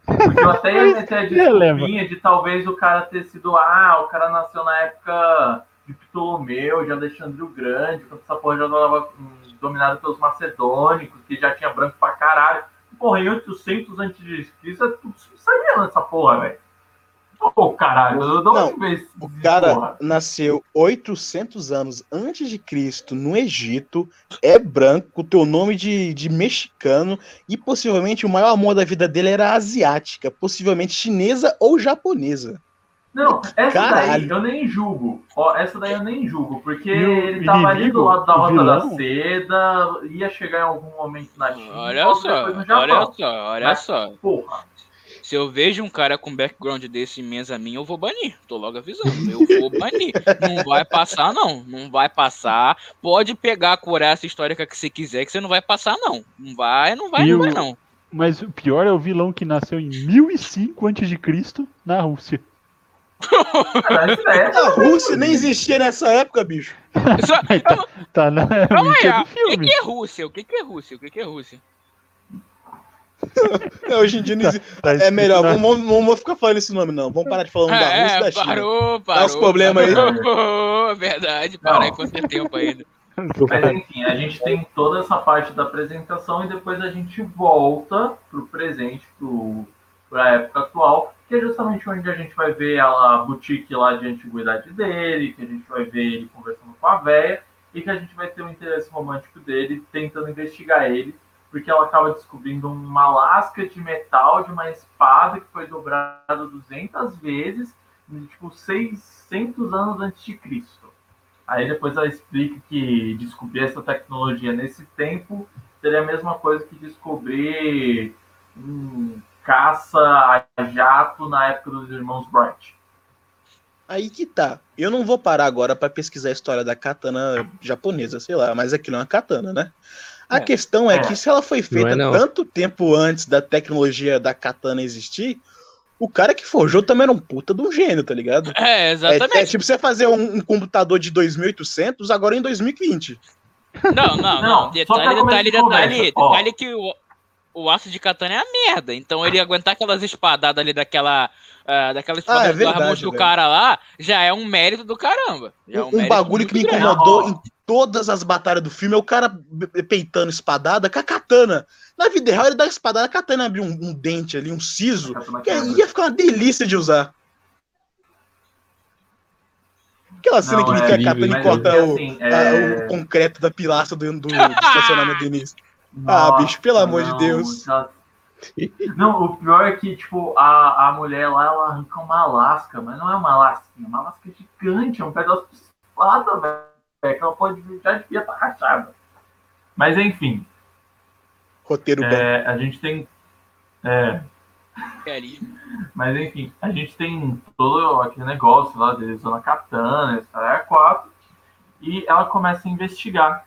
Porque eu até ia meter a desculpinha de talvez o cara ter sido. Ah, o cara nasceu na época de Ptolomeu, de Alexandre o Grande, quando essa porra já estava dominada pelos macedônicos, que já tinha branco pra caralho. Porra, em 800 a.C. é tudo subsaariano essa porra, velho. Pô, caralho, eu não, Não, vez O cara porra. nasceu 800 anos antes de Cristo no Egito, é branco, teu nome de, de mexicano e possivelmente o maior amor da vida dele era asiática, possivelmente chinesa ou japonesa. Não, essa Caralho. daí eu nem julgo. Ó, essa daí eu nem julgo, porque E ele tava ali do lado da Rota da? Seda, ia chegar em algum momento na China, Olha só, olha só, olha Mas- só. Porra, Se eu vejo um cara com background desse imenso a mim, eu vou banir. Tô logo avisando. Eu vou banir. Não vai passar, não. Não vai passar. Pode pegar, curar essa histórica que você quiser, que você não vai passar, não. Não vai, não vai, E não o- vai, não. Mas o pior é o vilão que nasceu em 1005 a.C. na Rússia. cara, essa daí é A Rússia nem existia nessa época, bicho. Só, Aí tá, tá na calma aí, ó. do o que, é Rússia? O que, que é Rússia? O que, que é Rússia? É, Hoje em dia não existe. Tá É melhor, vamos, vamos, vamos ficar falando esse nome, não. Vamos parar de falar um da Rússia e É, da China. parou, parou. os problemas aí. parou. Verdade, para aí quanto tem tempo ainda. Mas enfim, a gente tem toda essa parte da apresentação e depois a gente volta pro presente, pro, pra época atual, que é justamente onde a gente vai ver a boutique lá de antiguidade dele, que a gente vai ver ele conversando com a véia, e que a gente vai ter o interesse romântico dele tentando investigar ele, porque ela acaba descobrindo uma lasca de metal de uma espada que foi dobrada 200 vezes, tipo 600 anos antes de Cristo. Aí depois ela explica que descobrir essa tecnologia nesse tempo seria a mesma coisa que descobrir um caça a jato na época dos irmãos Bright. Aí que tá. Eu não vou parar agora pra pesquisar a história da katana japonesa, sei lá, mas aquilo é uma katana, né? A É. questão é, É. que se ela foi feita é, não. tanto tempo antes da tecnologia da katana existir, o cara que forjou também era um puta de um gênio, tá ligado? É, É, exatamente. é tipo você fazer um, um computador de 2800 agora em 2020. Não, não, não. Não, Detalhe, detalhe, detalhe. Detalhe que o. o aço de katana é a merda. Então ele aguentar aquelas espadadas ali daquela. Uh, daquela espada Ah, é verdade, do cara lá, já é um mérito do caramba. Já é Um, um bagulho que me grande. incomodou Ó. em todas as batalhas do filme é o cara peitando espadada com a katana. Na vida real, ele dá espadada, a katana abre um, um dente ali, um siso, que ia ficar uma delícia de usar. Aquela cena Não, que, é a katana corta é o, assim, a- é- o concreto da pilastra do, do- do estacionamento do início. Ah, bicho, pelo amor de Deus. já- Não, o pior é que, tipo, a, a mulher lá, ela arranca uma lasca, mas não é uma lasca, é uma lasca gigante, é um pedaço de espada, velho. É que ela pode já devia estar rachada. Mas enfim, Roteiro bom. é, a gente tem. É, mas enfim, a gente tem todo aquele negócio lá deles usando a katana, esse cara é quatro, e ela começa a investigar.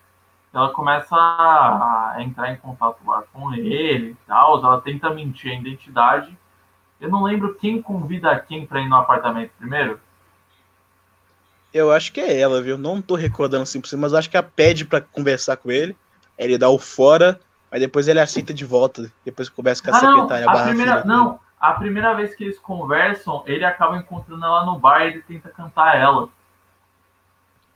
Ela começa a entrar em contato lá com ele e tal, ela tenta mentir a identidade. Eu não lembro quem convida quem pra ir no apartamento primeiro. Eu acho que é ela, viu? Não tô recordando 100%, mas eu acho que ela pede pra conversar com ele. Ele dá o fora, mas depois ele aceita de volta. Depois conversa com a Ah, não, secretária a barra primeira, não, a primeira vez que eles conversam, ele acaba encontrando ela no bar e ele tenta cantar ela.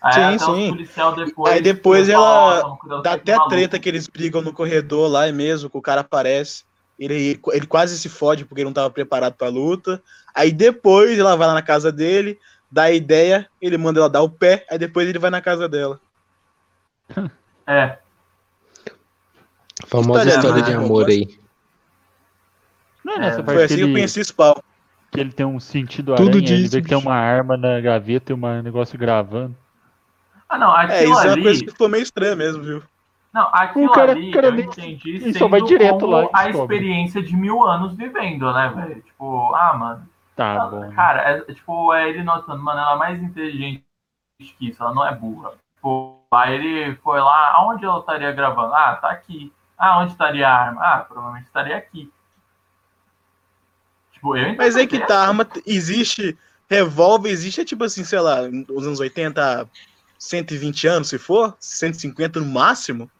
Aí Sim, sim. depois, Aí depois ela "Ó, toma cuidado Dá até a maluco." treta que eles brigam no corredor lá é mesmo, que o cara aparece. Ele, ele quase se fode porque ele não tava preparado pra luta. Aí depois ela vai lá na casa dele, dá a ideia, ele manda ela dar o pé, aí depois ele vai na casa dela. É, Famosa História história de de amor aí. Não é nessa É, parte Foi assim que eu ele, conheci Spawn. que ele tem um sentido Tudo aranha, ele disso, vê que tem uma arma na gaveta e um negócio gravando. Ah não, aquilo É, isso é uma ali, coisa que ficou meio estranha mesmo, viu? não, aquilo O cara- ali cara eu entendi só vai direto como lá a experiência de mil anos vivendo, né, velho? Tipo, ah, mano, Tá ela- bom. né? cara, é, tipo, é ele notando, mano, ela é mais inteligente que isso, ela não é burra. Tipo, aí ele foi lá, aonde ela estaria gravando? Ah, tá aqui. Ah, onde estaria a arma? Ah, provavelmente estaria aqui. Tipo, eu Mas é que tá, a arma existe, revólver existe, é tipo assim, sei lá, nos anos 80, 120 anos, se for, 150 no máximo.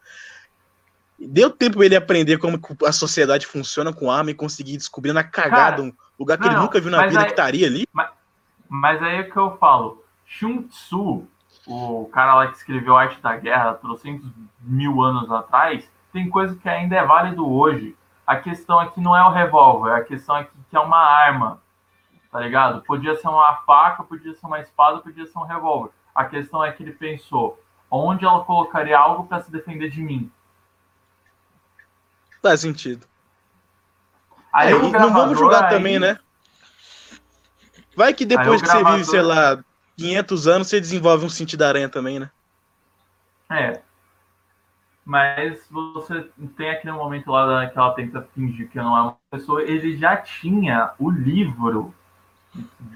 Deu tempo ele aprender como a sociedade funciona com arma e conseguir descobrir na cagada Cara, um lugar que ele não, nunca viu na mas vida aí- que estaria ali. Mas aí é que eu falo, Sun Tzu, o cara lá que escreveu Arte da Guerra, trocentos mil anos atrás, tem coisa que ainda é válido hoje. A questão aqui não é o revólver, a questão aqui que é uma arma, tá ligado? Podia ser uma faca, podia ser uma espada, podia ser um revólver. A questão é que ele pensou, onde ela colocaria algo para se defender de mim? Faz sentido. Aí É, não vamos gravador julgar aí- também, né? Vai que depois que você vive, gravador- sei lá, 500 anos, você desenvolve um sentido da aranha também, né? É. Mas você tem aquele momento lá que ela tenta fingir que não é uma pessoa. Ele já tinha o livro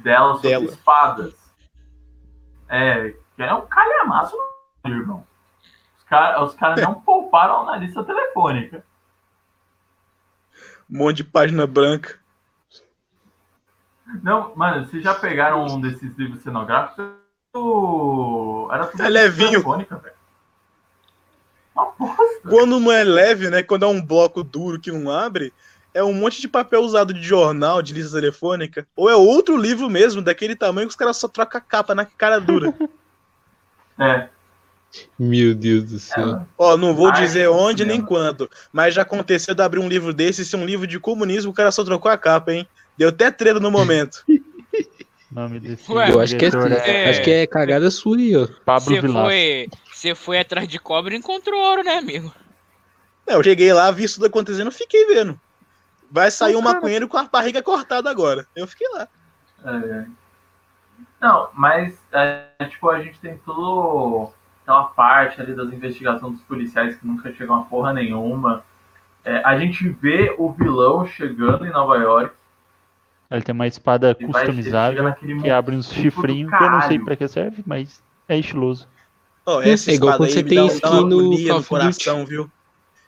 dela sobre Dela. espadas. É, é um calhamaço, irmão. Os caras cara não pouparam na lista telefônica. Um monte de página branca. Não, mano, vocês já pegaram um desses livros cenográficos? Era tudo É levinho. telefônica, velho. Uma bosta. Quando não é leve, né? Quando é um bloco duro que não abre, é um monte de papel usado de jornal, de lista telefônica. Ou é outro livro mesmo, daquele tamanho que os caras só trocam a capa na cara dura. É. Meu Deus do céu. é. Ó, não vou Ai, dizer onde nem cinema. quando, mas já aconteceu de abrir um livro desse e ser um livro de comunismo, o cara só trocou a capa, hein? Deu até treino no momento. Nome desse Ué, Eu acho que é, é- acho que é cagada sua aí, ó. Pablo Você foi, você foi atrás de cobra e encontrou ouro, né, amigo? É, eu cheguei lá, vi isso tudo acontecendo, fiquei vendo. Vai sair um maconheiro com a barriga cortada agora. Eu fiquei lá. É. Não, mas é, tipo, a gente tem toda aquela parte ali das investigações dos policiais que nunca chegam a porra nenhuma. É, a gente vê o vilão chegando em Nova York. Ele tem uma espada chega customizável que abre uns do chifrinhos que eu não sei pra que serve, mas é estiloso. É, essa é igual espada quando aí você tem skin no no coração, viu?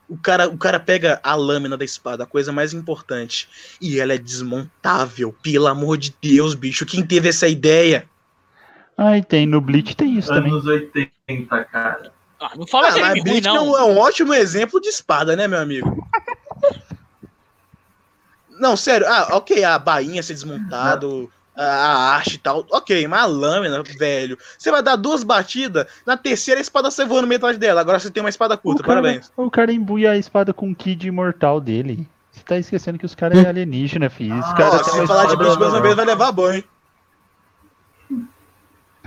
O cara, o cara pega a lâmina da espada, a coisa mais importante, e ela é desmontável. Pelo amor de Deus, bicho. Quem teve essa ideia? Ah, e tem no Bleach tem isso também. Anos 80, cara. Ah, não fala Ah, de anime ruim, Bleach não. não é um ótimo exemplo de espada, né, meu amigo? Não, sério. Ah, ok, a bainha ser desmontado, a, arte e tal. Ok, mas a lâmina, velho. Você vai dar duas batidas, na terceira a espada sai voando metade dela. Agora você tem uma espada curta, o cara, parabéns. O cara embuia a espada com o Kid imortal dele. Você tá esquecendo que os caras é alienígena, filho. Os Ah, caras Ó, se uma falar de bicho mais uma vez, vai levar banho.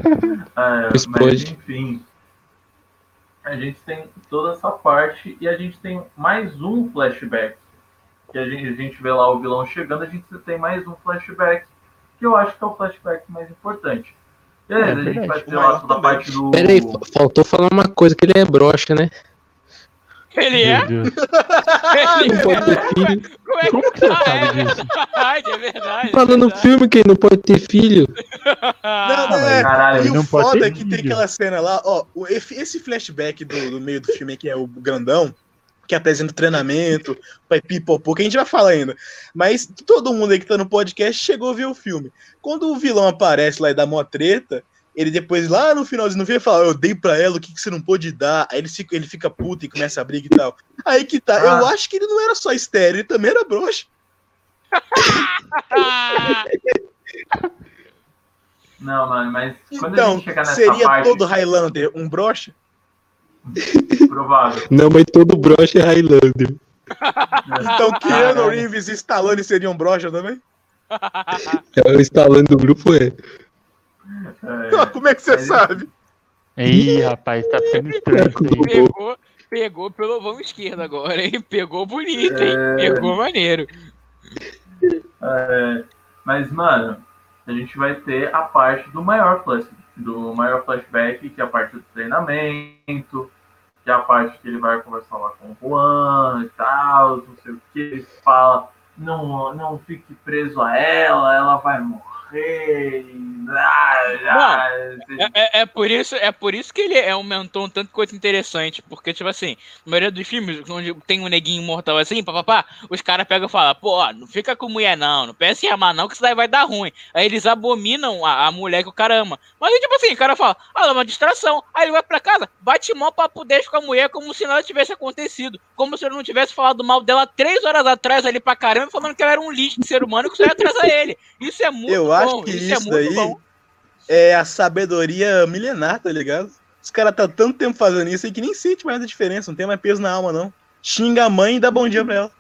É, mas Explode. enfim. A gente tem toda essa parte e a gente tem mais um flashback. Que a gente, a gente vê lá o vilão chegando, a gente tem mais um flashback. Que eu acho que é o flashback mais importante. Beleza, É a gente vai ter lá toda a parte do. Pera aí, fa- faltou falar uma coisa, que ele é broxa, né? Ele é? Ele Não pode ter filho. Como é Como que você Ah, sabe é disso? verdade, é verdade. Fala é no verdade. filme que ele não pode ter filho. Não, não, mas é. Caralho, E ele não o pode foda é que tem vídeo. aquela cena lá, ó, esse flashback do, do meio do filme que é o grandão, que apresenta o treinamento, vai pipopô, que a gente vai falar ainda. Mas todo mundo aí que tá no podcast chegou a ver o filme. Quando o vilão aparece lá e dá mó treta, ele depois, lá no finalzinho do filme, fala, eu dei pra ela o que, que você não pôde dar. Aí ele fica, ele fica puto e começa a briga e tal. Aí que tá, eu Ah. acho que ele não era só estéreo, ele também era broxa. Não, mano, mas quando a Então, gente chegar nessa seria parte, todo Highlander um brocha? Provável. Não, mas todo broxa é Highlander. Então Keanu. Reeves e Stallone seriam brocha também? É, o instalando do grupo é. É, Como é que você Mas- sabe? Ih, rapaz, tá ficando estranho isso aí. pegou, pegou pelo vão esquerdo agora, hein? Pegou bonito, hein? É. Pegou maneiro. É, mas, mano, a gente vai ter a parte do maior flash, do maior flashback, que é a parte do treinamento, que é a parte que ele vai conversar lá com o Juan e tal, não sei o que, ele fala, não, não fique preso a ela, ela vai morrer. Ah, É, é- é por isso, é por isso que ele aumentou um tanto coisa interessante. Porque, tipo assim, na maioria dos filmes, onde tem um neguinho imortal assim, papapá, os caras pegam e falam, pô, não fica com mulher não, não pensa em amar não, que isso daí vai dar ruim. Aí eles abominam a, a mulher que o cara ama. Mas aí, tipo assim, o cara fala, ah, é uma distração. Aí ele vai pra casa, bate mó papo 10 com a mulher como se nada tivesse acontecido. Como se ele não tivesse falado mal dela três horas atrás ali pra caramba, falando que ela era um lixo de ser humano que só ia atrasar ele. Isso é muito Eu. Acho que isso, isso, é daí bom. é a sabedoria milenar, tá ligado? Os caras tá tanto tempo fazendo isso aí que nem sente mais a diferença, não tem mais peso na alma, não. Xinga a mãe e dá bom dia pra ela.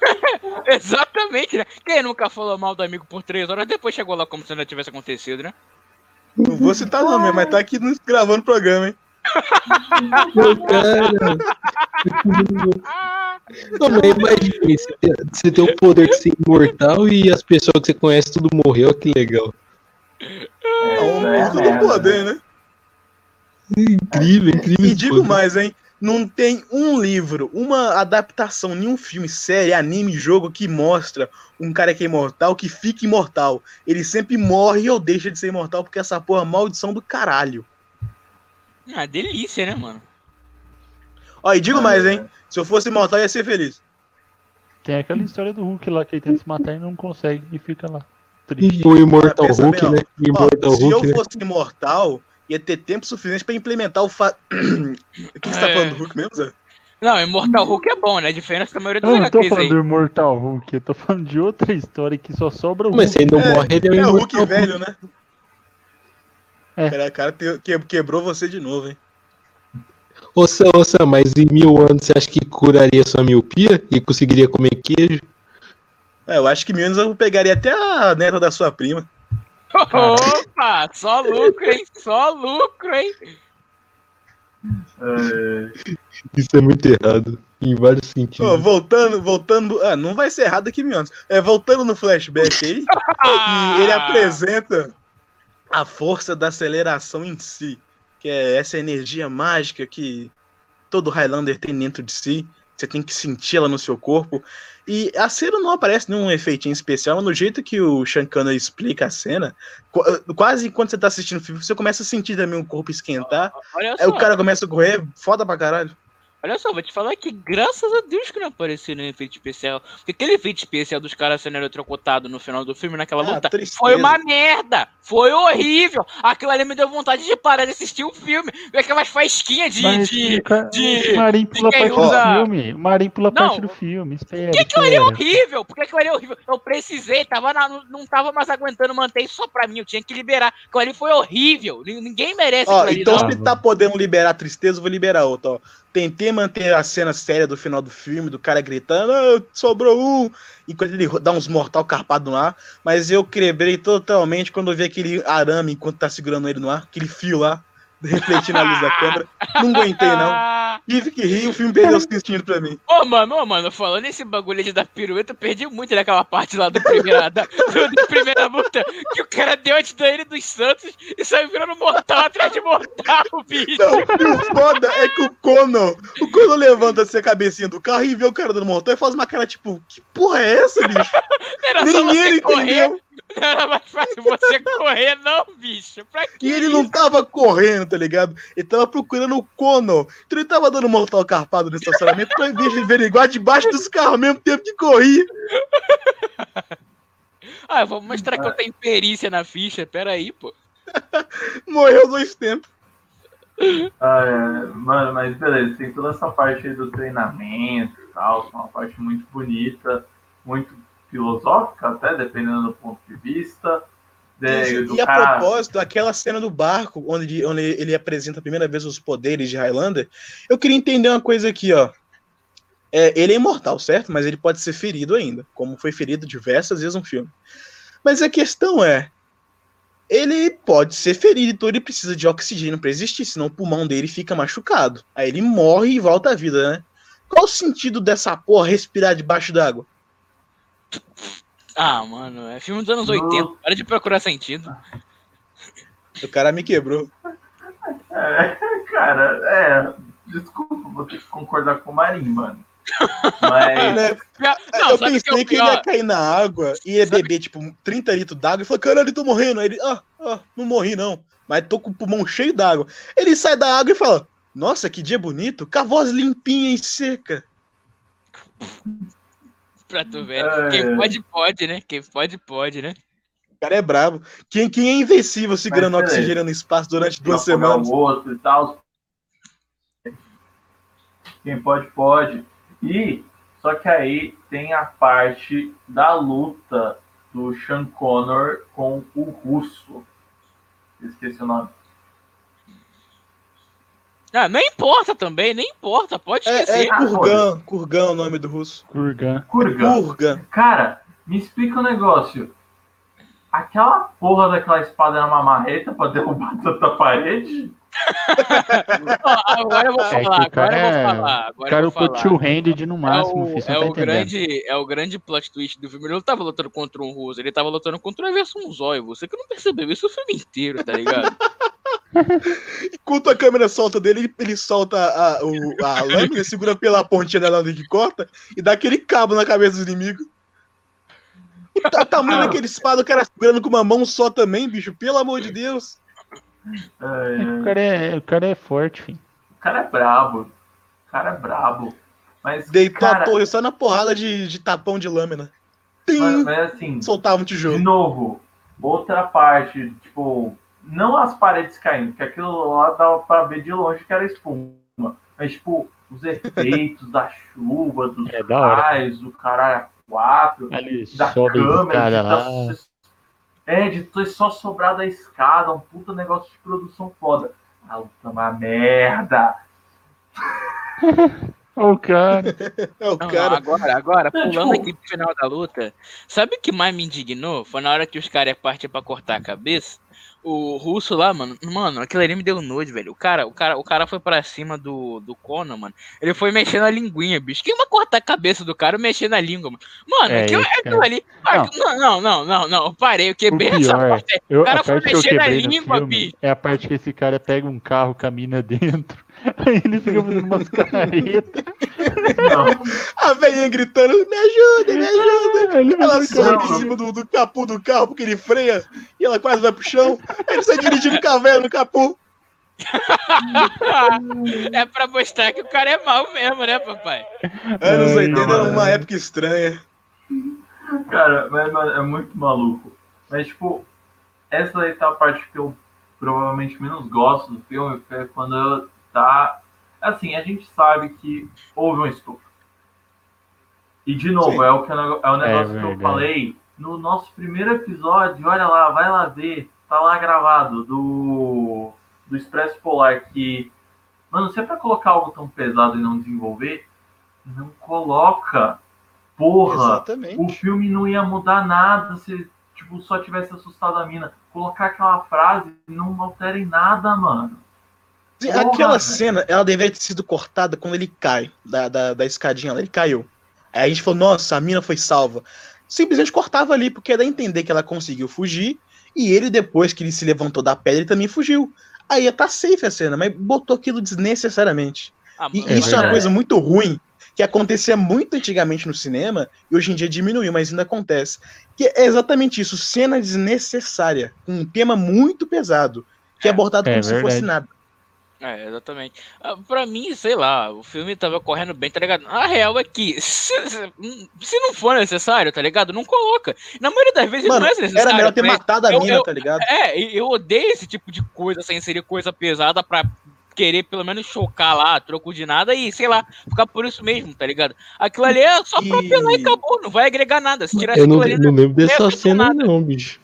Exatamente, né? Quem nunca falou mal do amigo por três horas, depois chegou lá como se nada tivesse acontecido, né? Não vou citar nome, mas tá aqui nos- gravando o programa, hein? Cara. Não, mas imagine, você tem, o poder de ser imortal e as pessoas que você conhece tudo morreu, que legal. É um pouco do poder, né? Incrível, incrível. E digo poder. mais, hein? Não tem um livro, uma adaptação, nenhum filme, série, anime, jogo que mostra um cara que é imortal que fica imortal. Ele sempre morre ou deixa de ser imortal porque essa porra é maldição do caralho. Ah, delícia, né, mano? Ó, e digo Ah, mais, hein? Se eu fosse imortal, eu ia ser feliz. Tem aquela história do Hulk lá que ele tenta se matar e não consegue e fica lá. Triste. O Immortal Pensa Hulk, bem, ó. né? Ó, Immortal se eu Hulk, né? fosse imortal, ia ter tempo suficiente pra implementar o fa... O que você tá É. falando do Hulk mesmo, Zé? Não, Immortal Hulk é bom, né? A diferença da maioria Eu dos não tô HQs falando aí. do Immortal Hulk, eu tô falando de outra história que só sobra o Mas se Hulk. ele não É, morre, ele é o É o Immortal Hulk velho, né? É. Cara, cara que- quebrou você de novo, hein? Ô Sam, ô Sam, mas em mil anos você acha que curaria sua miopia e conseguiria comer queijo? É, eu acho que menos eu pegaria até a neta da sua prima. Opa, só lucro, hein? Só lucro, hein? É, Isso é muito errado, em vários sentidos. Ô, voltando, voltando. Ah, não vai ser errado aqui menos. É, voltando no flashback aí, ele apresenta a força da aceleração em si, que é essa energia mágica que todo Highlander tem dentro de si. Você tem que sentir ela no seu corpo. E a cena não aparece nenhum efeitinho especial, mas no jeito que o Shankana explica a cena, qu- quase quando você tá assistindo o filme, você começa a sentir também o corpo esquentar. Olha Aí só. o cara começa a correr, foda pra caralho. Olha só, vou te falar que graças a Deus que não apareceu no efeito especial. Porque aquele efeito especial dos caras sendo eletrocutados no final do filme, naquela Ah, luta, tristeza. foi uma merda! Foi horrível! Aquilo ali me deu vontade de parar de assistir o filme. Ver aquelas faísquinhas de. Mas de... de- o Marinho pula quem parte do usa- filme. O Marinho pula Não, parte do filme. Espera, Que aquilo ali é horrível? Porque aquilo ali é horrível. Eu precisei, tava na- não, não tava mais aguentando manter isso só pra mim. Eu tinha que liberar. Aquilo ali foi horrível. Nin- Ninguém merece Ó, ali, então não. se tá podendo liberar a tristeza, eu vou liberar outra, ó. Tentei manter a cena séria do final do filme, do cara gritando, "Ah, sobrou um, enquanto ele dá uns mortal carpado no ar, mas eu quebrei totalmente quando eu vi aquele arame enquanto tá segurando ele no ar, aquele fio lá, refletindo a luz da câmera. Não aguentei, não. Tive que rir, o filme perdeu o sentido pra mim. Ô, mano, ô, mano, falando nesse bagulho de dar pirueta, eu perdi muito naquela parte lá do primeira, da, do- da primeira luta, que o cara deu antes da ele dos Santos e saiu virando mortal atrás de mortal, bicho. Não, o foda é que o Conan, o Conan levanta assim a cabecinha do carro e vê o cara dando mortal e faz uma cara tipo, que porra é essa, bicho? Era ele correr, entendeu. Não era mais fácil você correr, não, bicho. Pra que E ele não tava correndo, tá ligado? Ele tava procurando o Conan. Então ele tava dando mortal carpado no estacionamento pra ver averiguar debaixo dos carros ao mesmo tempo que corria. Ah, eu vou mostrar que eu tenho perícia na ficha, pera aí, pô. Morreu dois tempos. Ah, é, mano, mas beleza, tem toda essa parte aí do treinamento e tal, é uma parte muito bonita, muito filosófica até, dependendo do ponto de vista. De, do e a cara- propósito, aquela cena do barco, onde, onde ele apresenta a primeira vez os poderes de Highlander, eu queria entender uma coisa aqui, ó. É, ele é imortal, certo? Mas ele pode ser ferido ainda, como foi ferido diversas vezes no filme. Mas a questão é, ele pode ser ferido, então ele precisa de oxigênio para existir, senão o pulmão dele fica machucado. Aí ele morre e volta à vida, né? Qual o sentido dessa porra respirar debaixo d'água? Ah, mano, é filme dos anos Não. 80, para de procurar sentido. O cara me quebrou. É, cara, é. Desculpa, vou ter que concordar com o Marinho, mano. Mas. Né? Não, eu sabe o que é pensei que ele ia cair na água e ia beber, tipo, 30 litros d'água e falou, caralho, eu tô morrendo. Aí ele, ah, ah, não morri não. Mas tô com o pulmão cheio d'água. Ele sai da água e fala, nossa, que dia bonito, com a voz limpinha e seca. Pra tu ver. É. Quem pode, pode, né? Quem pode, pode, né? O cara é brabo. Quem, quem é invencível segurando Mas, oxigênio no espaço durante duas semanas? o outro e tal. Quem pode, pode. E só que aí tem a parte da luta do Sean Connor com o russo. Esqueci o nome. Ah, não importa também, nem importa, pode É, esquecer. é Kurgan, Kurgan é o nome do russo. Kurgan. Kurgan. Kurgan. Cara, me explica um negócio. Aquela porra daquela espada era uma marreta pra derrubar tanta parede? Agora eu vou É falar, o cara agora eu vou é- falar. O Agora cara eu vou falar. two-handed no É máximo, o, filho, você é, tá o grande, é o grande plot twist do filme. Ele não tava lutando contra um russo, ele tava lutando contra o Everson Zóio. Você que não percebeu isso o filme inteiro, tá ligado? Enquanto a câmera solta dele, ele, solta a, o, a lâmina, segura pela pontinha da lâmina que corta e dá aquele cabo na cabeça do inimigo. O ta- tamanho daquele espada, o cara segurando com uma mão só também, bicho, pelo amor de Deus. É, O cara é, o cara é forte, filho. o cara é brabo. O cara é brabo. Mas, Deitou cara, a torre só na porrada de, de tapão de lâmina. Tim! mas, mas assim, Soltava um de tijolo. novo, outra parte, tipo, não as paredes caindo, porque aquilo lá dava pra ver de longe que era espuma. Mas, tipo, os efeitos da chuva, dos É da raios, do caralho quatro, Ali da câmera, escada de tá- é, de ter só sobrado a escada, um puta negócio de produção foda. A luta é uma merda. Ô, cara. É o Não, cara. agora, agora, Não, pulando tipo- aqui pro final da luta, sabe o que mais me indignou? Foi na hora que os caras partiam pra cortar a cabeça. O russo lá, mano, mano, aquilo ali me deu nojo, velho. O cara, o cara, o cara foi pra cima do, do Conan, mano. Ele foi mexendo a linguinha, bicho. Quem vai cortar a cabeça do cara mexendo a língua, mano? Mano, É, aquilo, esse aquilo cara- ali. ah, Não, não, não, não, não. Eu parei, eu O quebrei essa pior, parte aí. eu, cara a foi parte que no língua, filme bicho. é a parte que esse cara pega um carro, camina dentro, aí ele fica fazendo umas caretas. A velhinha gritando, me ajuda, me ajuda. Ele Ela sobe em cima do, do capô do carro porque ele freia e ela quase vai pro chão. Aí ele sai dirigindo com a velha no capô. é pra mostrar que o cara é mal mesmo, né, papai? Anos Ai, 80 era uma é. época estranha. Cara, mas, mas é muito maluco. Mas, tipo, essa aí tá a parte que eu provavelmente menos gosto do filme, é quando eu tá. Assim, a gente sabe que houve um estupro. E, de novo, Sim. é o, que, é o negócio que eu falei no nosso primeiro episódio. Olha lá, vai lá ver. Tá lá gravado do, do Expresso Polar que. Mano, se é pra colocar algo tão pesado e não desenvolver, não coloca. Porra! Exatamente. o filme não ia mudar nada se tipo, só tivesse assustado a mina. Colocar aquela frase não altera em nada, mano. Porra, Aquela velho. cena, ela deveria ter sido cortada quando ele cai da, da, da escadinha lá. Ele caiu. Aí a gente falou, nossa, a mina foi salva. Simplesmente cortava ali, porque era entender que ela conseguiu fugir. E ele, depois que ele se levantou da pedra, ele também fugiu. Aí ia tá safe a cena, mas botou aquilo desnecessariamente. Ah, E mano, isso é uma coisa muito ruim, que acontecia muito antigamente no cinema, e hoje em dia diminuiu, mas ainda acontece. Que é exatamente isso, cena desnecessária, com um tema muito pesado, que é É. abordado É como se fosse nada. É, exatamente. Ah, Pra mim, sei lá, o filme tava correndo bem, tá ligado? A real é que, se, se- se não for necessário, tá ligado? Não coloca. Na maioria das vezes Mano, não é necessário. Era melhor ter mas- matado a eu- mina, eu- tá ligado? É, eu odeio esse tipo de coisa, sem inserir coisa pesada pra querer pelo menos chocar lá, troco de nada e, sei lá, ficar por isso mesmo, tá ligado? Aquilo ali é só pra E- apelar e acabou, não vai agregar nada. Se tirar Eu não, ali, não lembro dessa cena, nada. não, bicho.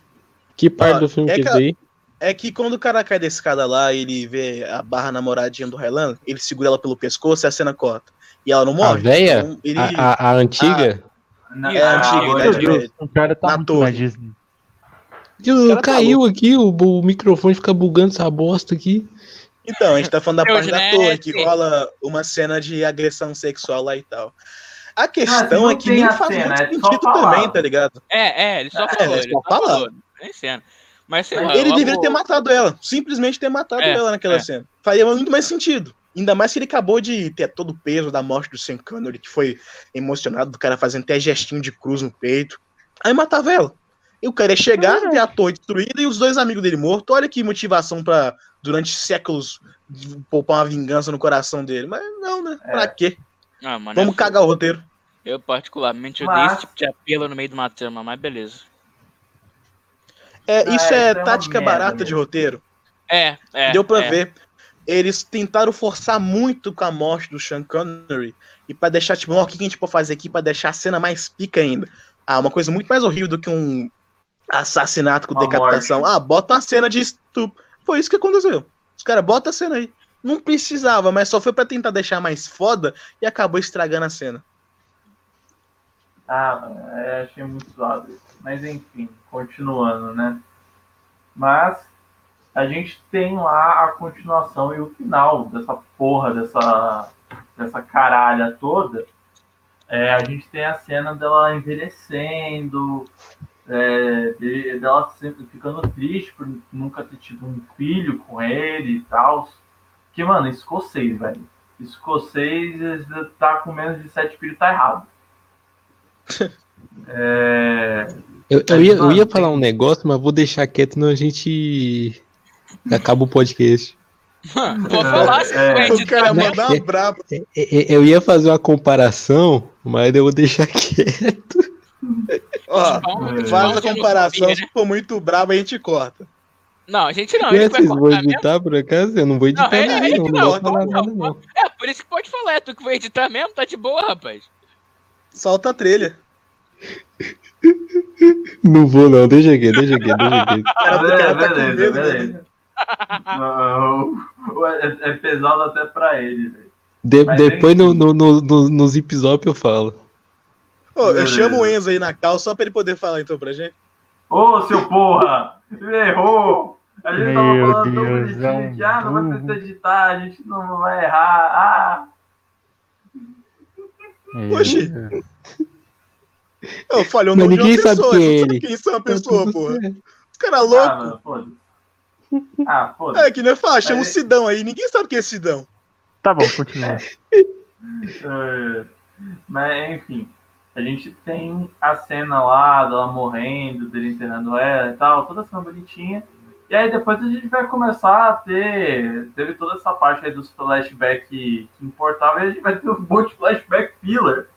Que parte Ó, do filme é que que daí? É que quando o cara cai da escada lá e ele vê a barra namoradinha do Highland, ele segura ela pelo pescoço e a cena corta. E ela não A morre. véia? Então, ele... A, a- a antiga? Na- É ah, antiga, né, Deus, o cara tá na torre. Disney. Cara tá caiu aqui, o, o microfone fica bugando essa bosta aqui. Então, a gente tá falando da Deus, parte da torre, que rola uma cena de agressão sexual lá e tal. A Ah, questão não é que nem a faz cena, muito é sentido também, tá ligado? É, é, ele só É, falou, é ele só falou. Cena. Mas sei lá. Ele deveria ter matado ela. Simplesmente ter matado É, ela naquela é. cena. Faria muito mais sentido. Ainda mais que ele acabou de ter todo o peso da morte do Sam Connery, que foi emocionado, do cara fazendo até gestinho de cruz no peito. Aí matava ela. E o cara ia chegar, ver a torre destruída e os dois amigos dele mortos. Olha que motivação pra, durante séculos, poupar uma vingança no coração dele. Mas não, né? Pra É. quê? Ah, mano, Vamos eu- cagar o roteiro. Eu particularmente Mas- odeio esse tipo de apelo no meio de uma trama, mas beleza. É, Ah, isso é é uma tática barata de mesmo. roteiro. É, é. Deu pra é. ver. Eles tentaram forçar muito com a morte do Sean Connery e pra deixar, tipo, ó, o que a gente pode fazer aqui pra deixar a cena mais pica ainda? Ah, uma coisa muito mais horrível do que um assassinato com Uma decapitação. morte. Ah, bota uma cena de estupro. Foi isso que aconteceu. Os caras, bota a cena aí. Não precisava, mas só foi pra tentar deixar mais foda e acabou estragando a cena. Ah, é, achei muito zoado isso. Mas enfim, continuando, né? Mas a gente tem lá a continuação e o final dessa porra, dessa, dessa caralha toda. É, a gente tem a cena dela envelhecendo, é, de- dela sempre ficando triste por nunca ter tido um filho com ele e tal. Que, mano, escocês, velho. Escocês tá com menos de sete filhos, tá errado. É, Eu, eu ia, eu ia falar um negócio, mas vou deixar quieto, senão a gente acaba o podcast. Mano, vou falar se É, for é. O cara editar. Né? braba. É, é, Eu ia fazer uma comparação, mas eu vou deixar quieto. Ó, Vamos- faz a comparação. né? Se for muito brabo, a gente corta. Não, a gente não, a gente Vocês vão cortar mesmo. editar por acaso? Eu não vou editar Não, é- nada, é não. Não não, vou falar não, nada, não. É, por isso que pode falar, é tu que vai editar mesmo, tá de boa, rapaz. Solta a trilha. Não vou, não. Deixa aqui, deixa aqui, deixa aqui. O cara, cara tá beleza, medo, né? beleza. Não, é, é pesado até pra ele, velho. De- depois no, no, no, no, no Zip Zop eu falo. Ô, eu Beleza. chamo o Enzo aí na cal só pra ele poder falar então pra gente. Ô, seu porra! Ele errou! A gente Meu tava falando tão Deus, é bonitinho que ah, não vai precisar editar, a gente não vai errar. Ah! Oxi. Eu falei o nome de uma ninguém sabe pessoa, quem é não sabe ele. quem são a Tá pessoa, tudo porra. Os caras Ah, loucos. mano, foda-se. Ah, foda-se. É que não é fácil, chama o Sidão aí, ninguém sabe quem é Sidão. Tá bom, continua. É, Mas, enfim, a gente tem a cena lá dela morrendo, dele enterrando ela e tal, toda cena bonitinha. E aí depois a gente vai começar a ter. Teve toda essa parte aí dos flashbacks que importava e a gente vai ter um monte de flashback filler.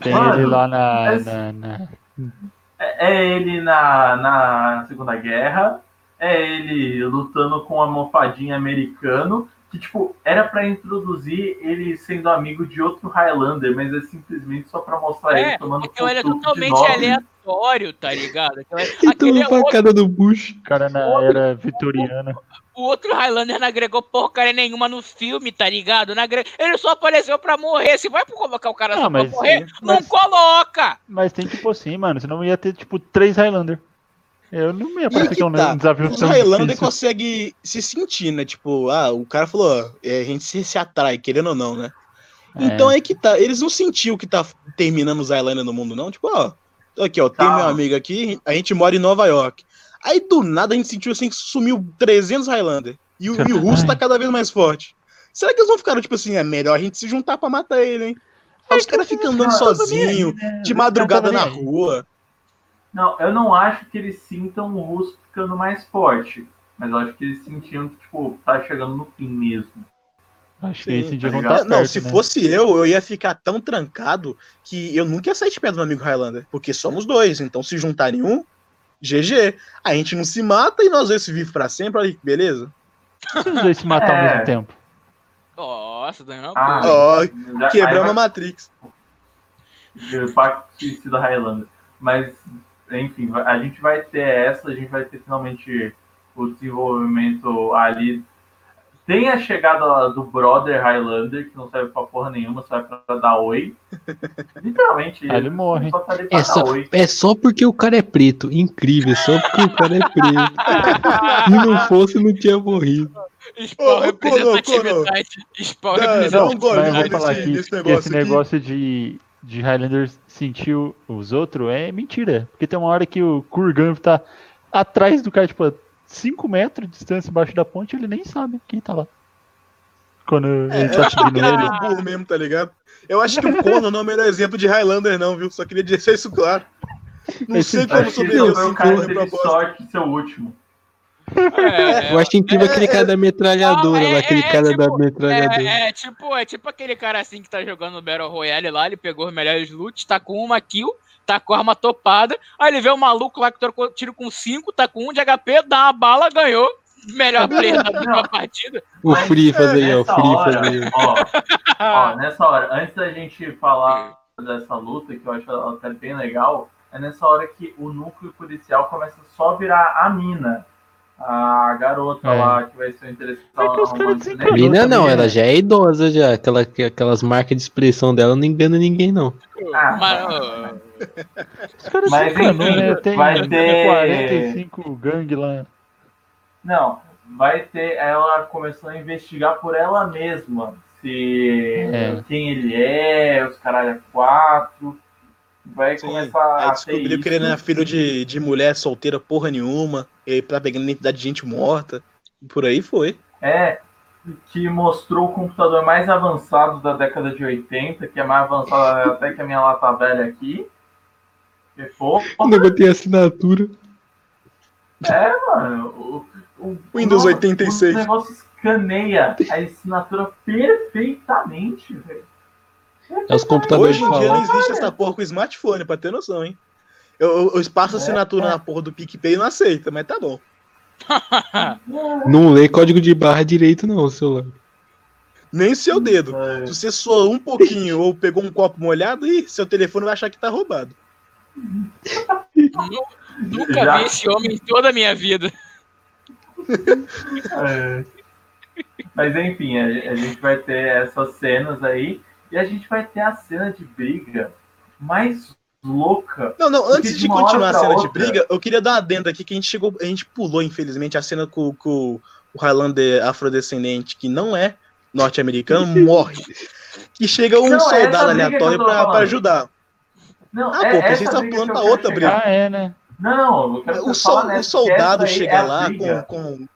Tem Mano, ele lá na. esse- na- na- É, é ele na, na Segunda Guerra, é ele lutando com a mofadinha americano, que tipo, era pra introduzir ele sendo amigo de outro Highlander, mas é simplesmente só pra mostrar É, ele tomando Aquilo ele é de totalmente nobre. Aleatório, tá ligado? Aquilo é- E Aquele é outro, facada do bucho. cara na era vitoriana. o outro Highlander não agregou porcaria nenhuma no filme, tá ligado? Não agre- Ele só apareceu pra morrer. Se vai colocar o cara Ah, só mas- pra morrer, não mas- coloca! Mas tem que pôr sim, mano. Senão ia ter, tipo, três Highlander. Eu não ia E parecer que que é um tá, desafio Os Highlander difícil. conseguem se sentir, né? Tipo, ah, o cara falou, é, a gente se, se atrai, querendo ou não, né? É. Então é que tá. Eles não sentiam que tá terminando os Highlander no mundo, não. Tipo, ó, aqui, ó, tem Calma. meu amigo aqui, a gente mora em Nova York. Aí do nada a gente sentiu assim que sumiu 300 Highlander. E o, e o russo tá cada vez mais forte. Será que eles não ficaram tipo assim, é melhor a gente se juntar pra matar ele, hein? Aí os caras ficam andando não, sozinho, de madrugada na rua. Não, eu não acho que eles sintam o russo ficando mais forte. Mas eu acho que eles sentiam que, tipo, tá chegando no fim mesmo. Acho que esse dia tá não ligado? tá não, perto, se né? fosse eu, eu ia ficar tão trancado que eu nunca ia sair de perto do meu amigo Highlander. Porque somos dois, então se juntarem um, GG. A gente não se mata e nós dois se vivem pra sempre, olha que beleza. Se os dois se matar ao É. mesmo tempo. Nossa, Daniel. Ah, já- Quebramos a Matrix. Pacto Suicida Highlander. Mas, enfim, a gente vai ter essa, a gente vai ter finalmente o desenvolvimento ali. Tem a chegada do brother Highlander, que não serve pra porra nenhuma, só é pra dar oi. Literalmente. Aí ele morre. Só tá É só, é só porque o cara é preto. Incrível, só porque o cara é preto. Se não fosse, não tinha morrido. Spawn representatividade. Spawn Não, Não, gosto desse- falar aqui desse que negócio esse aqui. negócio de, de Highlanders sentir o- os outros é mentira. Porque tem uma hora que o Kurgan tá atrás do cara, tipo, 5 metros de distância embaixo da ponte, ele nem sabe quem tá lá. Quando É, ele tá seguindo ele é ele. meio burro mesmo, tá ligado? Eu acho que o Conan não é o melhor exemplo de Highlander, não, viu? Só queria deixar isso claro. Não Esse sei como sobreviver foi o cara teve sorte de ser o último. É, Eu acho incrível aquele cara da metralhadora Não, é- lá, aquele é- é cara da tipo- metralhadora. É, é tipo, é tipo aquele cara assim que tá jogando no Battle Royale lá, ele pegou os melhores loot, tá com uma kill, tá com a arma topada, aí ele vê o maluco lá que trocou tiro com 5, tá com 1 um de HP, dá uma bala, ganhou. Melhor player da da partida. O Frifas aí, ó. O Frifas hora, aí. ó, ó, nessa hora, antes da gente falar dessa luta, que eu acho ela até bem legal, é nessa hora que o núcleo policial começa só a virar a mina. A garota É. lá que vai ser interessante. É que os caras desencanam. Mina não, também, ela né? já é idosa já. Aquela, aquelas marcas de expressão dela não engana ninguém, não. Ah, Mas, ó, Os caras Mas, encanam, enfim, né? Tem, vai ter- 45 gangue lá. Não, vai ter ela começando a investigar por ela mesma. Se É. quem ele é, os caralho é quatro. Vai Sim, começar a descobriu que ele não é filho de, de mulher solteira porra nenhuma. Ele tá pegando identidade de gente morta. Por aí foi. É, que mostrou o computador mais avançado da década de 80, que é mais avançado até que a minha lata velha aqui. Que porra, Quando eu botei assinatura. é, mano. O, o, Windows o- 86. O negócio escaneia a assinatura perfeitamente, velho. É os computadores Hoje em dia não existe essa porra com smartphone, pra ter noção, hein? Eu, eu, eu passo assinatura é. na porra do PicPay e não aceita, mas tá bom. Não lê código de barra direito, não, o celular. Nem seu dedo. É, Se você soou um pouquinho ou pegou um copo molhado, ih, seu telefone vai achar que tá roubado. Nu- nunca Já- vi esse homem em toda a minha vida. é. Mas enfim, a, a gente vai ter essas cenas aí e a gente vai ter a cena de briga mais louca. Não, não, antes de de continuar a cena de outra- briga, eu queria dar uma adenda aqui que a gente chegou, a gente pulou, infelizmente, a cena com, com o Highlander afrodescendente, que não é norte-americano, morre. E chega um Não, soldado aleatório pra ajudar. Não, Ah, é pô, pra quero outra chegar. briga. Ah, é, né? Não, O, sol- o soldado é chega a lá com, com,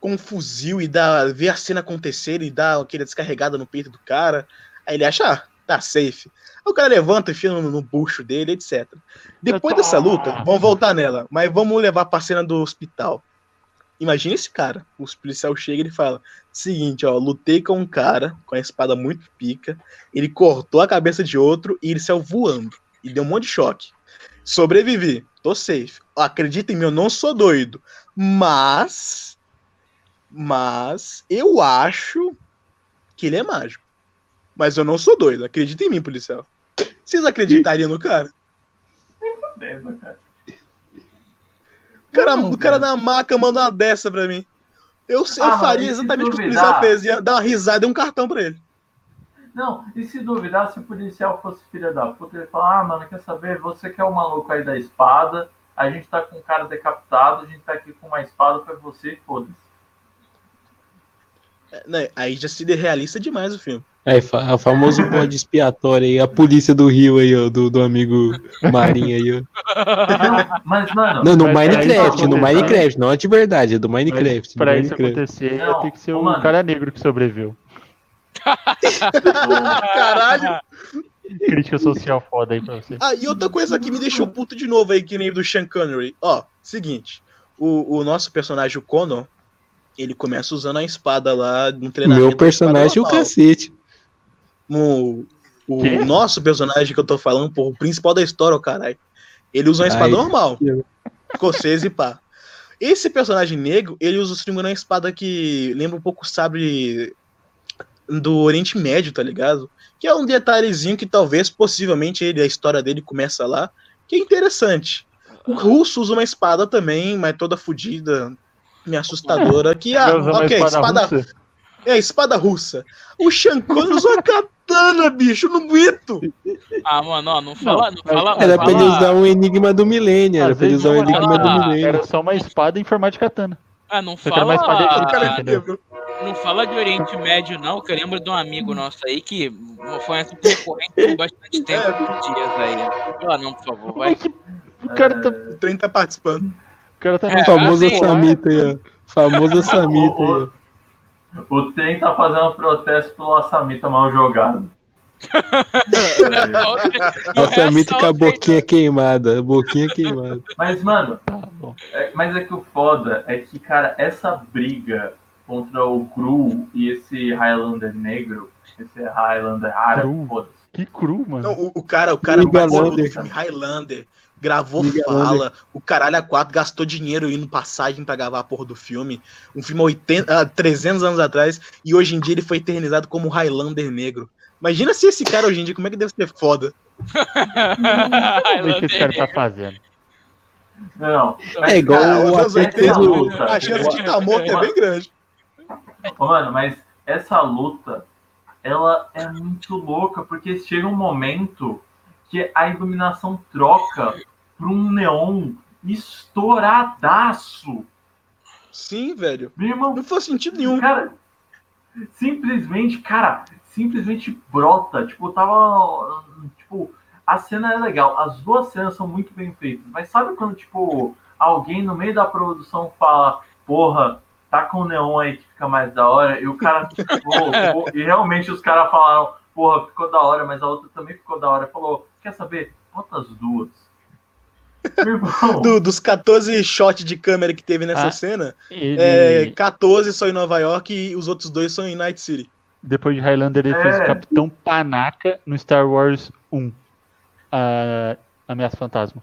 com um fuzil e dá, vê a cena acontecer e dá aquela descarregada no peito do cara. Aí ele acha, ah, tá safe. Aí o cara levanta, enfia no, no bucho dele, etc. Depois tô- dessa luta, vamos voltar nela, mas vamos levar pra cena do hospital. Imagina esse cara. Os policial chega e ele fala: seguinte, ó, lutei com um cara com a espada muito pica, ele cortou a cabeça de outro e ele saiu voando. E deu um monte de choque. Sobrevivi, tô safe. Acredita em mim, eu não sou doido. Mas. Mas eu acho que ele é mágico. Mas eu não sou doido. Acredita em mim, policial. Vocês acreditariam no cara? Cara. O cara, Não, o cara na maca manda uma dessa pra mim. Eu, eu Ah, faria exatamente o que o policial fez. Ia dar uma risada e um cartão pra ele. Não, e se duvidar, se o policial fosse filha da puta, ele fala, ah, mano, quer saber? Você que é o maluco aí da espada, a gente tá com um cara decapitado, a gente tá aqui com uma espada pra você, foda-se. É, né, Aí já se realista demais o filme. Aí, fa- o famoso bode expiatório aí, a polícia do Rio aí, ó, do, do amigo Marinho aí, ó. Não, mas, mano, Não, no Mas Minecraft, isso no Minecraft, não é de verdade, é do Minecraft. do Pra isso Minecraft. acontecer, Não, tem que ser um mano. cara negro que sobreviveu. Caralho! Crítica social foda aí pra você. Ah, e outra coisa que me deixou puto de novo aí, que nem do Sean Connery. Ó, seguinte. O, o nosso personagem, o Connor, ele começa usando a espada lá no treinamento. Meu personagem, o normal. cacete. O, o Quê? nosso personagem que eu tô falando, pô, o principal da história, o caralho. Ele usa uma espada Ai, normal. eu- Escocês e pá. Esse personagem negro, ele usa, se não me engano, uma espada que lembra um pouco o sabre do Oriente Médio, tá ligado? Que é um detalhezinho que talvez, possivelmente, ele, a história dele começa lá, que é interessante. O russo usa uma espada também, mas toda fodida, meio assustadora, que, ah, uma ok, espada, russa? é, espada russa. O Shankon usa uma katana, bicho, no buito. Ah, mano, ó, não fala, não, mas- fala. Era não pra ele fala- usar um enigma do milênio, era pra ele usar um não, enigma do milênio. Era só uma espada em formato de katana. Ah, não Só que era mais pra dentro, O Não fala de Oriente Médio, não, que eu lembro de um amigo nosso aí que foi um assunto recorrente por bastante tempo, É. por dias aí. Fala não, por favor, vai. O cara tá, O trem tá participando. o cara tá É, O famoso assim, Samita aí, ó. Famoso Samita aí, ó. o Tem tá fazendo protesto pelo Assamita mal jogado. A Samita com a boquinha queimada, a boquinha queimada. Mas, mano, Tá. É, mas é que o foda é que, cara, essa briga contra o Cru e esse Highlander negro, esse Highlander árabe, Cru? foda-se. Que cru, mano. Não, o, o cara, o cara participou do Lander. filme Highlander, gravou Liga fala, o caralho a quatro gastou dinheiro indo passagem pra gravar a porra do filme. Um filme há 80, ah, 300 anos atrás, e hoje em dia ele foi eternizado como Highlander negro. Imagina se esse cara hoje em dia, como é que deve ser foda? O que esse cara tá fazendo. Não, É igual Cara, o nos anos ator que fez 80, o. a chance de estar morto é bem grande. Mano, mas essa luta, ela é muito louca, porque chega um momento que a iluminação troca pra um neon estouradaço. Sim, velho. Meu irmão, Não faz sentido nenhum. Cara, simplesmente, cara, simplesmente brota. Tipo, tava. Tipo, a cena é legal. As duas cenas são muito bem feitas. Mas sabe quando, tipo, alguém no meio da produção fala, porra, tá com o neon aí que fica mais da hora? E o cara, tipo, pô, e realmente os caras falaram, porra, ficou da hora, mas a outra também ficou da hora. Falou, quer saber? Bota as duas. Do- dos 14 shots de câmera que teve nessa Ah, cena, Ele, é, 14 são em Nova York e os outros dois são em Night City. depois de Highlander, ele É. fez o Capitão Panaca no Star Wars 1. A Ameaça Fantasma.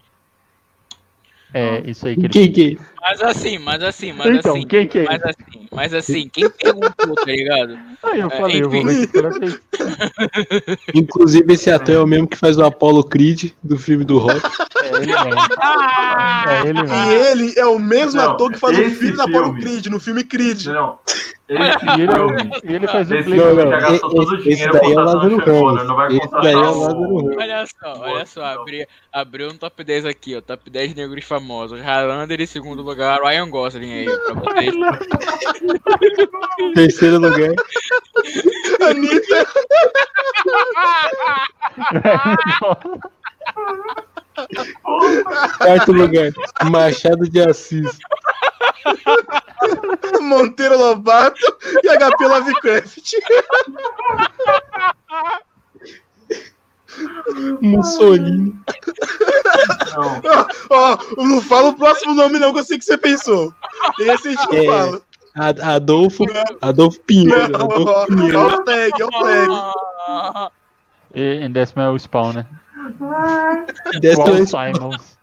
É, isso aí que ele Quem que? Mas assim, mas assim, mas Então, assim. quem que é Mas assim, mas assim, quem perguntou, tá ligado? Aí eu É, falei, eu vou ver que fez. Inclusive, esse ator é o mesmo que faz o Apollo Creed do filme do Rock. É ele mesmo. É ele E mesmo. ele é o mesmo Não, ator que faz o esse filho da Apollo filme- Creed, no filme Creed. Não. Esse E ele, filme. e ele faz o Esse Play. Não, filme não, já gastou esse- todo o esse dinheiro daí é o Lázaro Ramos. Não vai Esse daí é o Lázaro Ramos. Olha só, olha só, abri, abriu um top 10 aqui, ó. Top 10 negros famosos. Highlander em segundo lugar, Ryan Gosling aí, pra vocês. Terceiro lugar. Anitta, Quarto lugar. Machado de Assis. Monteiro Lobato e HP Lovecraft. Mussolini. Não. Ó, não fala o próximo nome, não, que eu sei que você pensou. Esse a gente não É. fala. Ad- Adolfo, Adolfo Pinheiro. Não, Adolfo Pinheiro. ó o tag, ó o tag. E, e décimo é o Spawn, né? O Décimo Al é- Simons.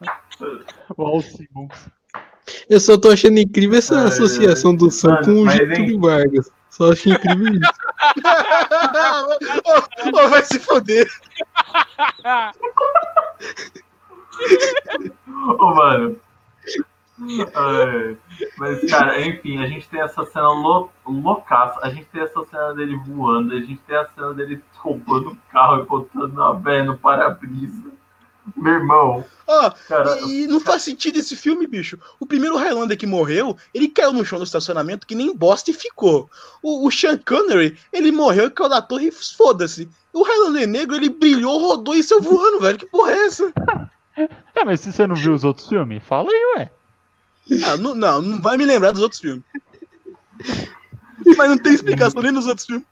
O Al Simons. Eu só tô achando incrível essa Ai, associação do Sam com o Getúlio? Vargas. Só achei incrível isso. Ó, vai se foder. Ô, mano. Ai, mas, cara, enfim, a gente tem essa cena lou loucaça. A gente tem essa cena dele voando. A gente tem a cena dele roubando o carro e botando a véia no para-brisa. Meu irmão, Ó, cara. e não faz sentido esse filme, bicho. O primeiro Highlander que morreu, ele caiu no chão do estacionamento que nem bosta e ficou. O, o Sean Connery, ele morreu e caiu da torre e foda-se. O Highlander negro, ele brilhou, rodou e saiu voando, velho. Que porra é essa? É, mas se você não viu os outros filmes, fala aí, ué. Ah, não, não, não vai me lembrar dos outros filmes. Mas não tem explicação nem nos outros filmes.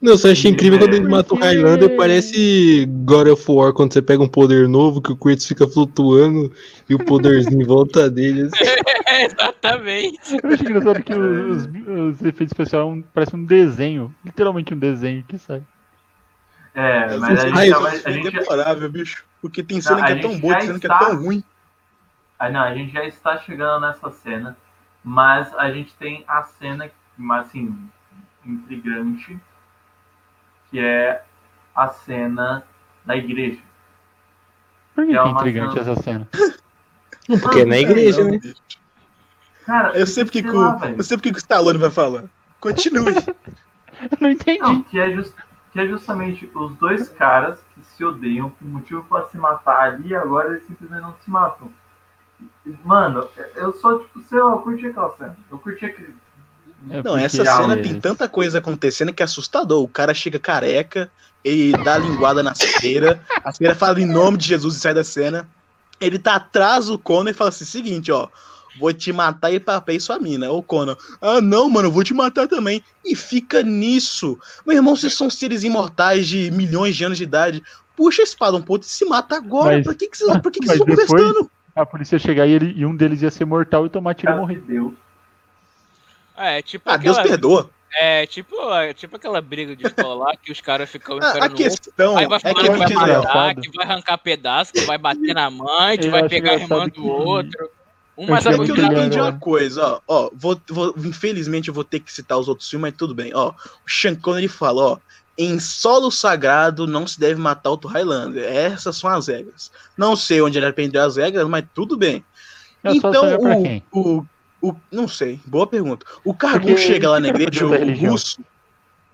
Não, eu só achei incrível quando ele É, mata o Highlander, parece God of War, quando você pega um poder novo, que o Kratos fica flutuando e o poderzinho em volta dele. assim. é, exatamente. Eu acho engraçado que os, os efeitos especiais parecem um desenho. Literalmente um desenho que sai. É, mas a gente, Ai, já eu vai- a É gente, deplorável, bicho. Porque tem cena Não, que a é tão boa, tem cena que é está- tão ruim. Ah, não, a gente já está chegando nessa cena, mas a gente tem a cena, assim, intrigante, que é a cena da igreja. Por que, É que é uma intrigante cena- essa cena? Porque é na igreja, Não, né? Cara, Eu sei porque que lá, o, eu sei porque que o Stallone vai falar. Continue. Eu não entendi. Não, que é, jus- que é justamente os dois caras que se odeiam com motivo para se matar ali e agora eles simplesmente não se matam. Mano, eu só, tipo, sei lá, eu curti aquela cena. Eu curti aquele. É Não, essa cena eles- tem tanta coisa acontecendo que é assustador. O cara chega careca, ele dá a linguada na cera, a cera fala em nome de Jesus e sai da cena. Ele tá atrás do Conan e fala assim: seguinte, ó, vou te matar e papei sua mina. Ô Conan, ah não, mano, eu vou te matar também. E fica nisso. Meu irmão, vocês são seres imortais de milhões de anos de idade. Puxa a espada um pouco e se mata agora. Mas- pra que, que vocês, pra que que vocês estão depois- conversando? A polícia chegar e, ele, e um deles ia ser mortal e tomar tiro e morrer. Deus. É, tipo Ah, Deus aquela. perdoa. É, tipo, é, tipo aquela briga de escola lá que os caras ficam A, a encarando o outro. questão Aí vai é que que eu vai ó, matar, engraçado. que vai arrancar pedaço, que vai bater na mãe, que Eu vai pegar a irmã do que- outro. Um Eu mais É porque eu não legal, entendi uma né? coisa, ó. ó vou, vou- infelizmente eu vou ter que citar os outros filmes, mas tudo bem. Ó, o Sean Connery fala, ó. Em solo sagrado não se deve matar outro Highlander. Essas são as regras. Não sei onde ele aprendeu as regras, mas tudo bem. É só então, o, o, o- Não sei, boa pergunta. O Cargu Porque chega lá na igreja, o, russo.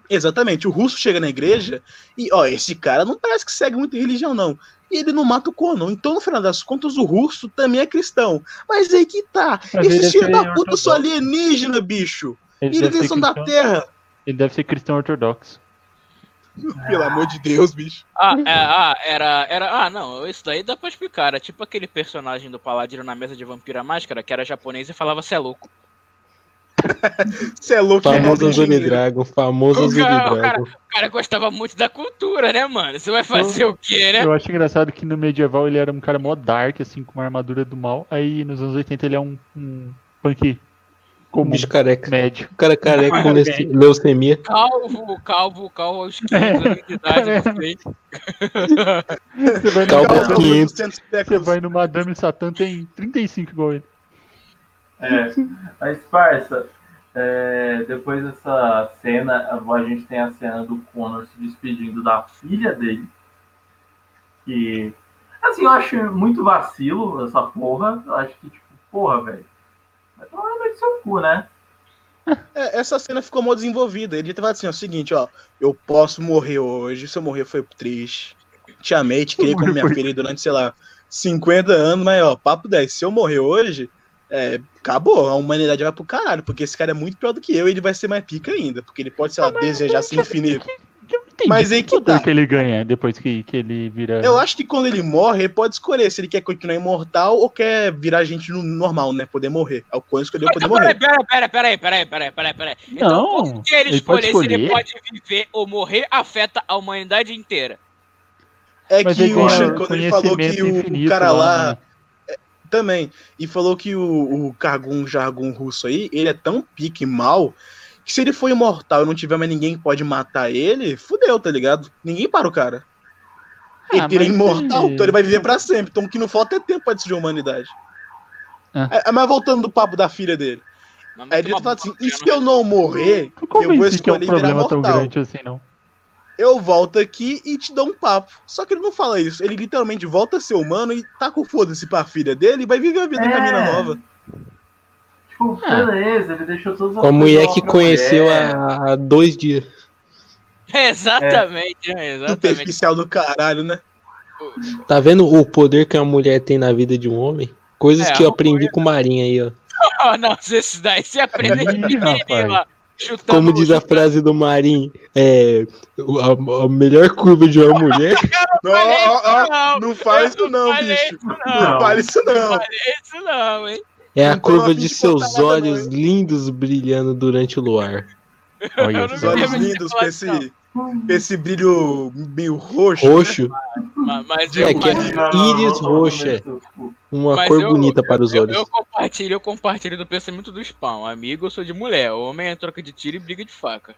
Exatamente, o russo chega na igreja e, ó, esse cara não parece que segue muito religião, não. E ele não mata o Conan. Então, no final das contas, o russo também é cristão. Mas aí que tá. Esses deve filhos da ser puta são alienígena, bicho. Ele E eles da Terra. ele deve ser cristão ortodoxo. Pelo amor de Deus, bicho. Ah, é, ah, era, era. Ah, não, isso daí dá pra explicar. Era tipo aquele personagem do Paladino na mesa de Vampira Máscara, que era japonês e falava cê é louco. Você é louco. Famoso é Azul engenheiro. Dragon, famoso O Azul cara- o Dragon. O cara gostava muito da cultura, né, mano? Você vai fazer o quê, né? Eu acho engraçado que no medieval ele era um cara mó dark, assim, com uma armadura do mal. Aí nos anos 80 ele é um, um punk Um comum, bicho careca. médio. O cara careca com leuce- leucemia. Calvo, calvo, calvo aos 15 anos de idade, não sei. Você vai, Calma, 500. 200 você vai no Madame Satã, tem 35 igual ele. É, mas, parça, é, depois dessa cena, a gente tem a cena do Connor se despedindo da filha dele. Que, assim, eu acho muito vacilo essa porra. Eu acho que, tipo, porra, velho. Vai tomar no seu cu, né? É, essa cena ficou mal desenvolvida. Ele tava assim, ó, o seguinte, ó, eu posso morrer hoje, se eu morrer foi triste. Te amei, te criei como minha filha durante, sei lá, 50 anos, mas ó, papo 10, se eu morrer hoje, é, acabou, a humanidade vai pro caralho, porque esse cara é muito pior do que eu e ele vai ser mais pica ainda, porque ele pode, sei lá, desejar ser infinito. Não entendi Mas aí que tá. que ele ganha depois que, que ele vira. Eu acho que quando ele morre, ele pode escolher se ele quer continuar imortal ou quer virar gente no- normal, né? Poder morrer. É o Conan escolheu poder Então, peraí, morrer. peraí, peraí, peraí, peraí, peraí, peraí, peraí. Então, Não, que ele ele pode escolher se ele escolher. pode viver ou morrer afeta a humanidade inteira? É Mas que ele o tem Sean Connery falou que o, infinito cara lá, né? é, Também. E falou que o, o Cargun Jargon russo aí, ele é tão pique mal que se ele for imortal e não tiver mais ninguém que pode matar ele, fudeu, tá ligado? Ninguém para o cara. Ah, ele é imortal, ele- então ele vai viver pra sempre. Então o que não falta é tempo pra destruir a humanidade. Ah. É, mas voltando do papo da filha dele. Não, Aí ele fala assim: e se não. eu não morrer, Não eu vou que é um escolher virar tão mortal. grande assim, não. Eu volto aqui e te dou um papo. Só que ele não fala isso. Ele literalmente volta a ser humano e tá com foda-se pra filha dele e vai viver a vida com a É. mina nova. Tipo, Ah. beleza, ele deixou todas as A mulher que conheceu há, dois dias. Exatamente, né? Exatamente. Superficial do caralho, né? Tá vendo o poder que a mulher tem na vida de um homem? Coisas É, que eu aprendi com o Marinho aí, ó. Oh, não, esse daí você aprende de. Chutando, Como diz a frase do Marinho, é, a, a melhor curva de uma mulher Não, isso, não. não faz isso não, bicho. isso, Não Não, fale isso não. falei isso não, hein? É a tô curva de de seus olhos não, lindos brilhando durante o luar. Olha Os olhos lindos com esse, com esse brilho meio roxo. Roxo, Mas, mas É eu, que é- mas- Não, não, íris roxa. uma cor eu- bonita para os eu, olhos. eu compartilho, eu compartilho do pensamento do Spawn. Amigo, eu sou de mulher. Homem é troca de tiro e briga de faca.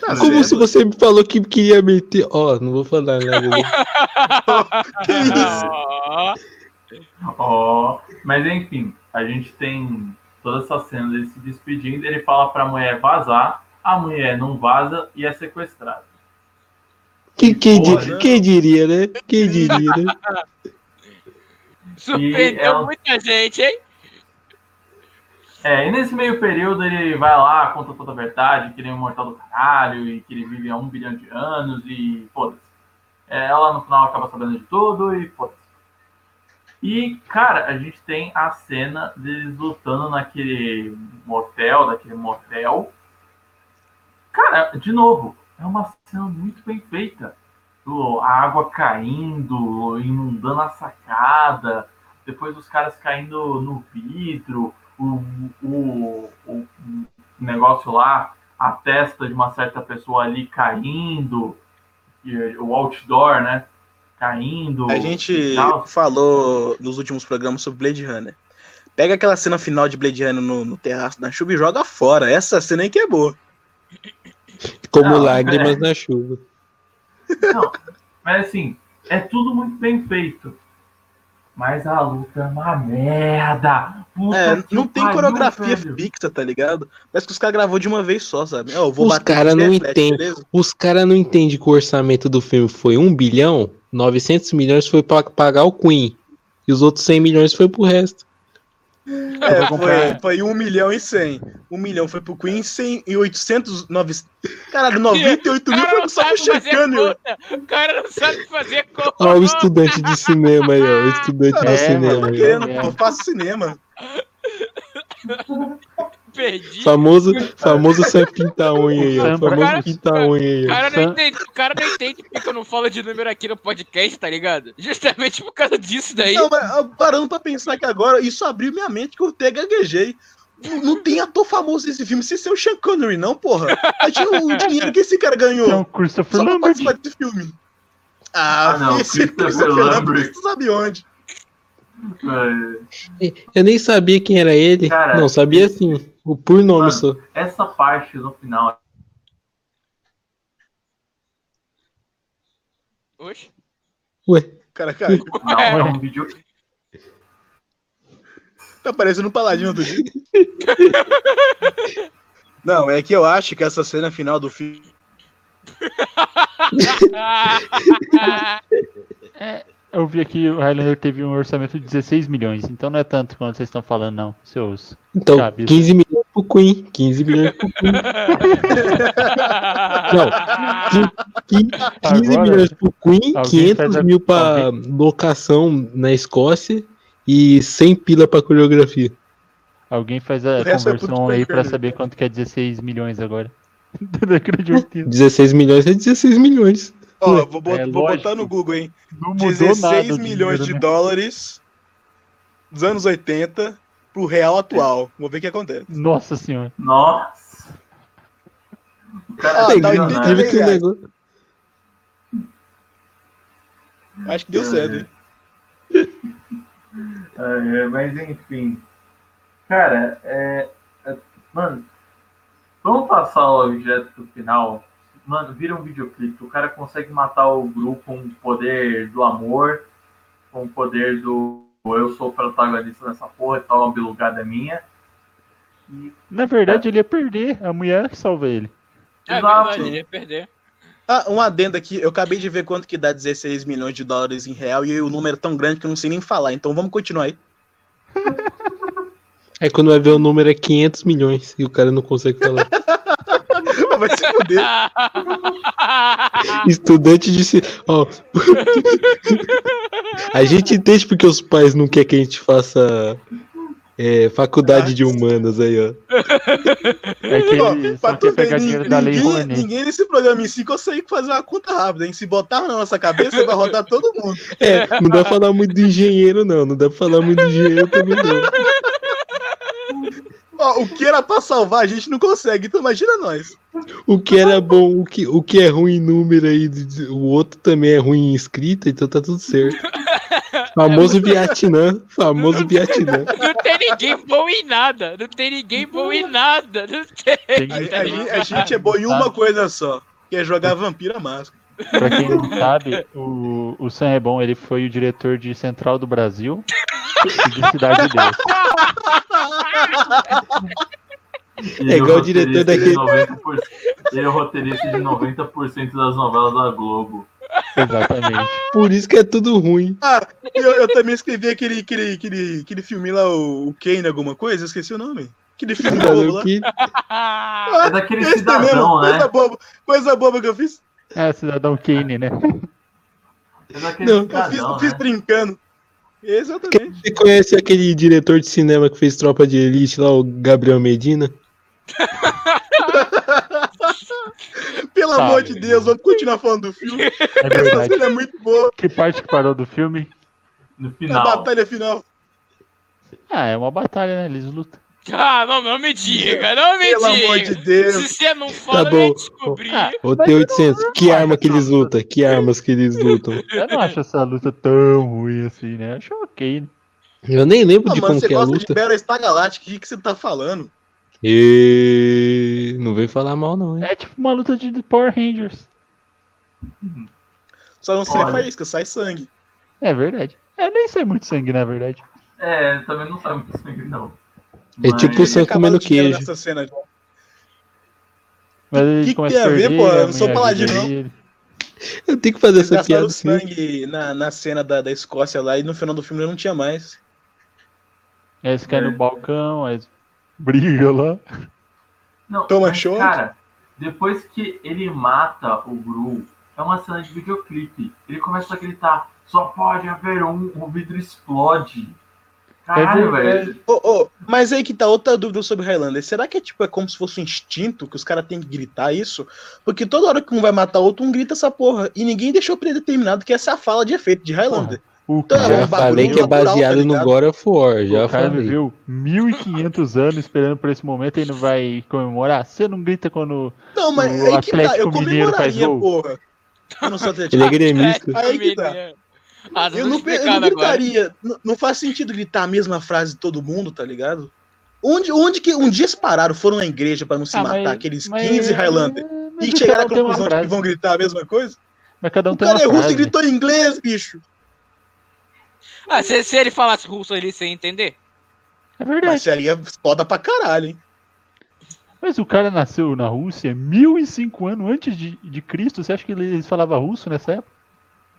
Tá Como se você me falou que queria meter. Ó, não vou falar nada. né? Que isso? Ó, Ó, mas enfim, a gente tem toda essa cena dele se despedindo, ele fala pra mulher vazar, a mulher não vaza e é sequestrada. Quem, quem, Porra, di- né? quem diria, né? Quem diria, né? surpreendeu ela- muita gente, hein? É, e nesse meio período ele vai lá, conta toda a verdade, que ele é um imortal do caralho e que ele vive há um bilhão de anos e foda-se. É, ela no final acaba sabendo de tudo e foda-se. E, cara, a gente tem a cena deles lutando naquele motel, daquele motel. Cara, de novo, é uma cena muito bem feita. A água caindo, inundando a sacada, depois os caras caindo no vidro, o, o, o negócio lá, a testa de uma certa pessoa ali caindo, o outdoor, né? Caindo. A gente falou nos últimos programas sobre Blade Runner. Pega aquela cena final de Blade Runner no, no terraço da chuva e joga fora. Essa cena aí que é boa. Como Não, lágrimas é. na chuva. Não, mas assim, é tudo muito bem feito. Mas a luta é uma merda. Puta É, não tem pariu, coreografia velho. fixa, tá ligado? Parece que os caras gravou de uma vez só, sabe? Eu vou Os bater cara no não entendem. Os caras não entendem que o orçamento do filme foi 1 bilhão, 900 milhões foi pra pagar o Queen. E os outros 100 milhões foi pro resto. É, foi, foi 1 milhão e 100. 1 milhão foi pro Queen, 100 e 800. 9... Caralho, 98 mil foi não só pro conta. O cara não sabe fazer conta. Ó, o estudante de cinema aí, ó. O estudante de É, cinema Eu tô aí. ó. querendo, É. eu faço cinema. Perdi. Famoso, famoso sem pintar unha aí, ó. Famoso Cara, pintar unha aí, cara, Sam- não entende, o cara não entende porque que eu não falo de número aqui no podcast, tá ligado? Justamente por causa disso daí. Não, mas ah, parando pra pensar que agora, isso abriu minha mente que eu até gaguejei. Não, não tem ator famoso nesse filme, sem ser o Sean Connery, não, porra. Imagina o dinheiro que esse cara ganhou. Então, Christopher Só pra Lambert. participar desse filme. Ah, Ah, não, esse Christopher Christopher Lambert. Lambert, tu sabe onde? É, Eu nem sabia quem era ele. Cara, não, sabia sim. O por nome Mano. só. Essa parte no final Oxe. Ué, Cara, cara, Não, é um vídeo. tá parecendo um paladino do dia. Não, é que eu acho que essa cena final do filme. Eu vi aqui o Highlander teve um orçamento de 16 milhões, então não é tanto quanto vocês estão falando, não, seus. então, Cabe. 15 milhões pro Queen. 15 milhões pro Queen. Não, 15, 15 Agora, milhões pro Queen, alguém 500 faz a- mil pra locação na Escócia e 100 pila pra coreografia. Alguém faz a resto é conversão aí pra bacana. saber quanto que é 16 milhões agora. Não acredito. 16 milhões é 16 milhões. Ó, vou, bot- É vou botar no Google, hein? Não mudou 16 nada. o milhões dinheiro, de né? dólares dos anos 80 pro real atual. Vamos ver o que acontece. Nossa senhora. Nossa. O cara Ah, é tá o reais. negócio. Acho que deu certo, hein? É, é, mas enfim. Cara, é, é- Mano, vamos passar logo direto pro final. Mano, vira um videoclipe. O cara consegue matar o grupo com o poder do amor, com o poder do eu sou o protagonista dessa porra, então a belugada é minha. E Na verdade, ele ia perder. A mulher salva ele. É Exato. verdade, ele ia perder. Ah, um adendo aqui. Eu acabei de ver quanto que dá 16 milhões de dólares em real e o número é tão grande que eu não sei nem falar. Então vamos continuar aí. Aí quando vai ver o número é 500 milhões e o cara não consegue falar. Vai se fuder. Estudante de. ci- Ó. a gente entende porque os pais não querem que a gente faça é, faculdade de humanas aí, ó. É que Ó, ele pra só tu quer ver, pegar dinheiro da lei ninguém, Rouanet. ninguém nesse programa em si consegue fazer uma conta rápida, hein? Se botar na nossa cabeça, vai rodar todo mundo. É, não dá pra falar muito de engenheiro, não. Não dá pra falar muito de engenheiro também, não. Ó, o que era pra salvar a gente não consegue, então imagina nós. O que era bom, o que, o que é ruim em número aí, o outro também é ruim em escrita, então tá tudo certo. Famoso Vietnã, famoso Vietnã. Não tem ninguém bom em nada. Não tem ninguém bom em nada. Não tem. A, a gente, a gente é bom em uma coisa só, que é jogar Vampira Máscara. Pra quem não sabe, o, o Sam é bom, ele foi o diretor de Central do Brasil e de Cidade de Deus. Ele É igual o diretor daquele- 90%, ele é o roteirista de 90% das novelas da Globo. Exatamente. Por isso que é tudo ruim. Ah, eu, eu também escrevi aquele, aquele, aquele, aquele filme lá, o, o Kane, alguma coisa, eu esqueci o nome. Aquele filme bobo lá. Que- É daquele Esse cidadão, mesmo, né? coisa boba, coisa boba que eu fiz. É, Cidadão Kane, né? É Não, Eu fiz, cidadão, eu fiz né? brincando. Exatamente. Você conhece aquele diretor de cinema que fez Tropa de Elite lá, o Gabriel Medina? Pelo Sabe. amor de Deus, vamos continuar falando do filme. É Essa verdade. cena é muito boa. Que parte que parou do filme? No A final. batalha final. Ah, é uma batalha, né? Eles lutam. Ah, não, não me diga, não me Pelo amor de diga. Deus. Se você não fala, Tá eu ia bom. descobrir. Ah, Mas T800, que arma que eles lutam? Que armas que eles lutam? Eu não acho essa luta tão ruim assim, né? Acho ok. né? Eu nem lembro Ah, de mano, como você que é a gosta de luta. Battlestar Galactica, o que, que você tá falando? E... Não vem falar mal, não, hein? É tipo uma luta de Power Rangers. Só não sai faísca, sai sangue. É verdade. É, nem sei muito sangue, na verdade. É, também não sabe muito sangue, não. É Mas- tipo o Acabou comendo queijo. nessa cena. Mas ele que começa tem a ver, pô? Eu não sou paladino, não. ele. Eu tenho que fazer Eles essa piada sim. sangue na, na cena da, da Escócia lá e no final do filme não tinha mais. Aí eles caem É. no balcão, aí eles brigam lá. Não, Toma mas, choque. Cara, depois que ele mata o Gru, é uma cena de videoclipe. Ele começa a gritar: só pode haver um, o vidro explode. Caralho, É velho. Ô, ô, mas aí que tá outra dúvida sobre Highlander. Será que é tipo é como se fosse um instinto que os caras têm que gritar isso? Porque toda hora que um vai matar outro, um grita essa porra. E ninguém deixou predeterminado que essa é a fala de efeito de Highlander. O Então, cara, é Já um bagulho falei que é natural, tá baseado no? God of War, já o cara falei. viveu 1500 anos esperando por esse momento e não vai comemorar. Você não grita quando. Não, mas O aí que tá. Eu Atlético Mineiro faz comemoraria, gol. porra. Eu não sou Ele é atlético. gremista. Aí que tá. Ah, tá Eu não, eu não gritaria. Não, não faz sentido gritar a mesma frase de todo mundo, tá ligado? Onde, onde que um dia eles pararam, foram na igreja pra não se Ah, matar, mas- aqueles mas- 15 Highlander, mas e chegaram à conclusão de que vão gritar a mesma coisa? Mas cada um O tem cara uma é russo e gritou em inglês, bicho. Ah, se, se ele falasse russo ali sem entender. É Mas verdade. isso aí é foda pra caralho, hein? Mas o cara nasceu na Rússia 1005 anos antes de, de Cristo. Você acha que eles falavam russo nessa época?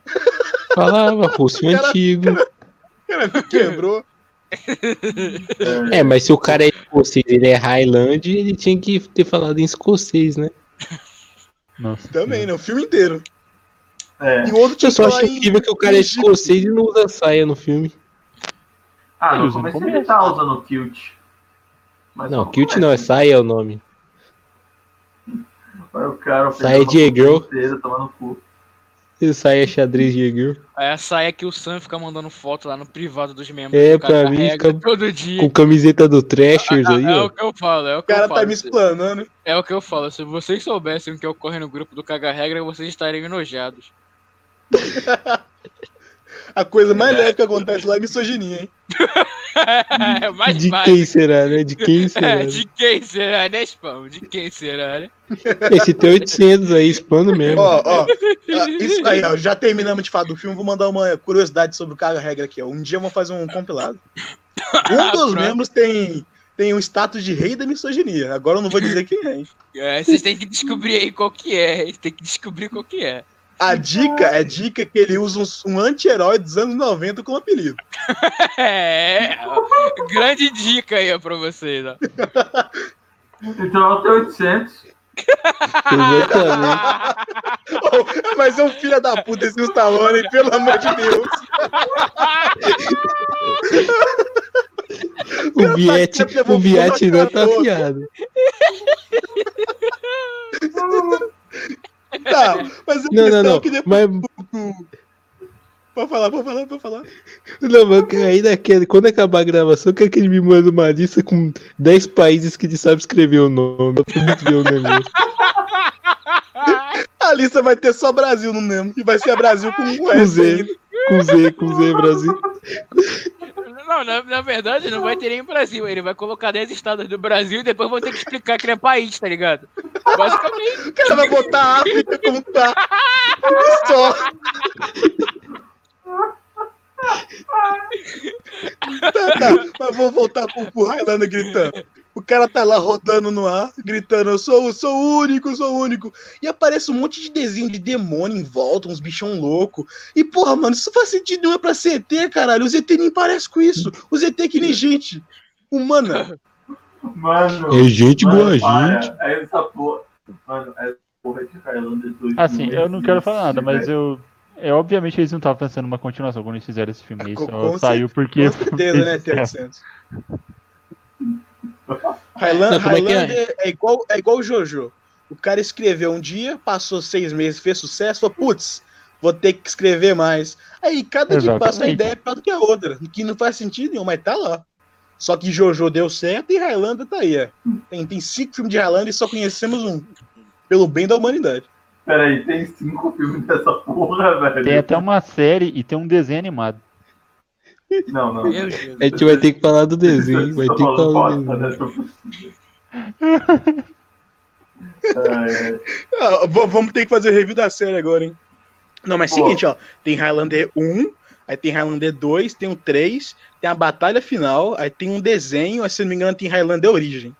Falava russo Cara- antigo. Cara, me quebrou. É, mas se o cara é escocês, ele é Highland, ele tinha que ter falado em escocês, né? Nossa. Também, né? O filme inteiro. É. E o outro Eu só acho incrível que o cara é escocês e não usa saia no filme. Ah, no no começo ele tá usando kilt. Mas Não, kilt não, é saia é o nome. Vai o cara Saia de a girl. tomando cu. E saia é xadrez de girl. Aí a saia que o Sam fica mandando foto lá no privado dos membros. É, do Cara pra mim, fica todo dia. Com camiseta do Thrashers aí, é ó. o que eu falo, é o O que eu cara falo. tá me explanando. É o que eu falo. Se vocês soubessem o que ocorre no grupo do Caga Regra, vocês estariam enojados. A coisa mais leve que acontece lá é misoginia, hein? É mais De básico. quem será, né? De quem será? É, né? de quem será, né, Spam? De quem será, né? Esse tem 800 aí, spano mesmo. Ó, ó. Isso aí, ó. Já terminamos de falar do filme. Vou mandar uma curiosidade sobre o Caga Regra aqui, ó. Um dia vamos fazer um compilado. Um dos membros tem, tem o status de rei da misoginia. Agora eu não vou dizer quem é. hein? É, vocês têm que descobrir aí qual que é. Vocês têm que descobrir qual que é. A dica é dica que ele usa um, um anti-herói dos anos 90 como apelido. É, grande dica aí pra vocês, ó. Então eu tenho 800. Exatamente. Oh, mas é um filho da puta esse Stallone, pelo amor de Deus. O Viet, o Viet não tá afiado. Tá, mas a Não, questão não, é não. que depois. Mas, Pode falar, pode falar, pode falar. não, mas aí naquele, quando acabar a gravação, quer que ele me manda uma lista com 10 países que ele sabe escrever o nome. Pra muito ver o negócio. A lista vai ter só Brasil no mesmo. E vai ser Brasil com um Com Z, com Z, com Z, Brasil. Não, na, na verdade, não vai ter nem Brasil. Ele vai colocar 10 estados do Brasil e depois vão ter que explicar que ele é país, tá ligado? Basicamente. O cara vai botar a África como tá. Só. Tá, tá. Mas vou voltar pro, pro Highlander gritando. O cara tá lá rodando no ar, gritando: Eu sou, sou o único, sou o único. E aparece um monte de desenho de demônio em volta, uns bichão louco. E porra, mano, isso faz sentido nenhum pra CT, caralho. O ZT nem parece com isso. O ZT é que nem gente humana. Mano. É gente mano, boa para. gente. É essa porra. Mano, essa porra de Highlander 2. Assim, eu não quero falar nada, mas eu. É, obviamente eles não estavam pensando numa continuação quando eles fizeram esse filme. Isso Com- com saiu porque. Com certeza, né, fez sucesso. T800. Highlander, Não, é é? Highlander é? igual, é igual o Jojo. O cara escreveu um dia, passou seis meses, fez sucesso, falou, putz, vou ter que escrever mais. Aí cada dia que passa a Exatamente. ideia é pior do que a outra, que não faz sentido nenhum, mas tá lá. Só que Jojo deu certo e Highlander tá aí. é. Tem, tem cinco filmes de Highlander e só conhecemos um. Pelo bem da humanidade. Peraí, tem cinco filmes dessa porra, velho. Tem até uma série e tem um desenho animado. Não, não. Meu Deus. A gente vai ter que falar do desenho. Vai ter que falar do desenho. né? É, é. Ah, vamos ter que fazer review da série agora, hein? Não, mas Pô. seguinte, ó. Tem Highlander 1, aí tem Highlander 2, tem o 3, tem a batalha final, aí tem um desenho, aí se não me engano tem Highlander Origem.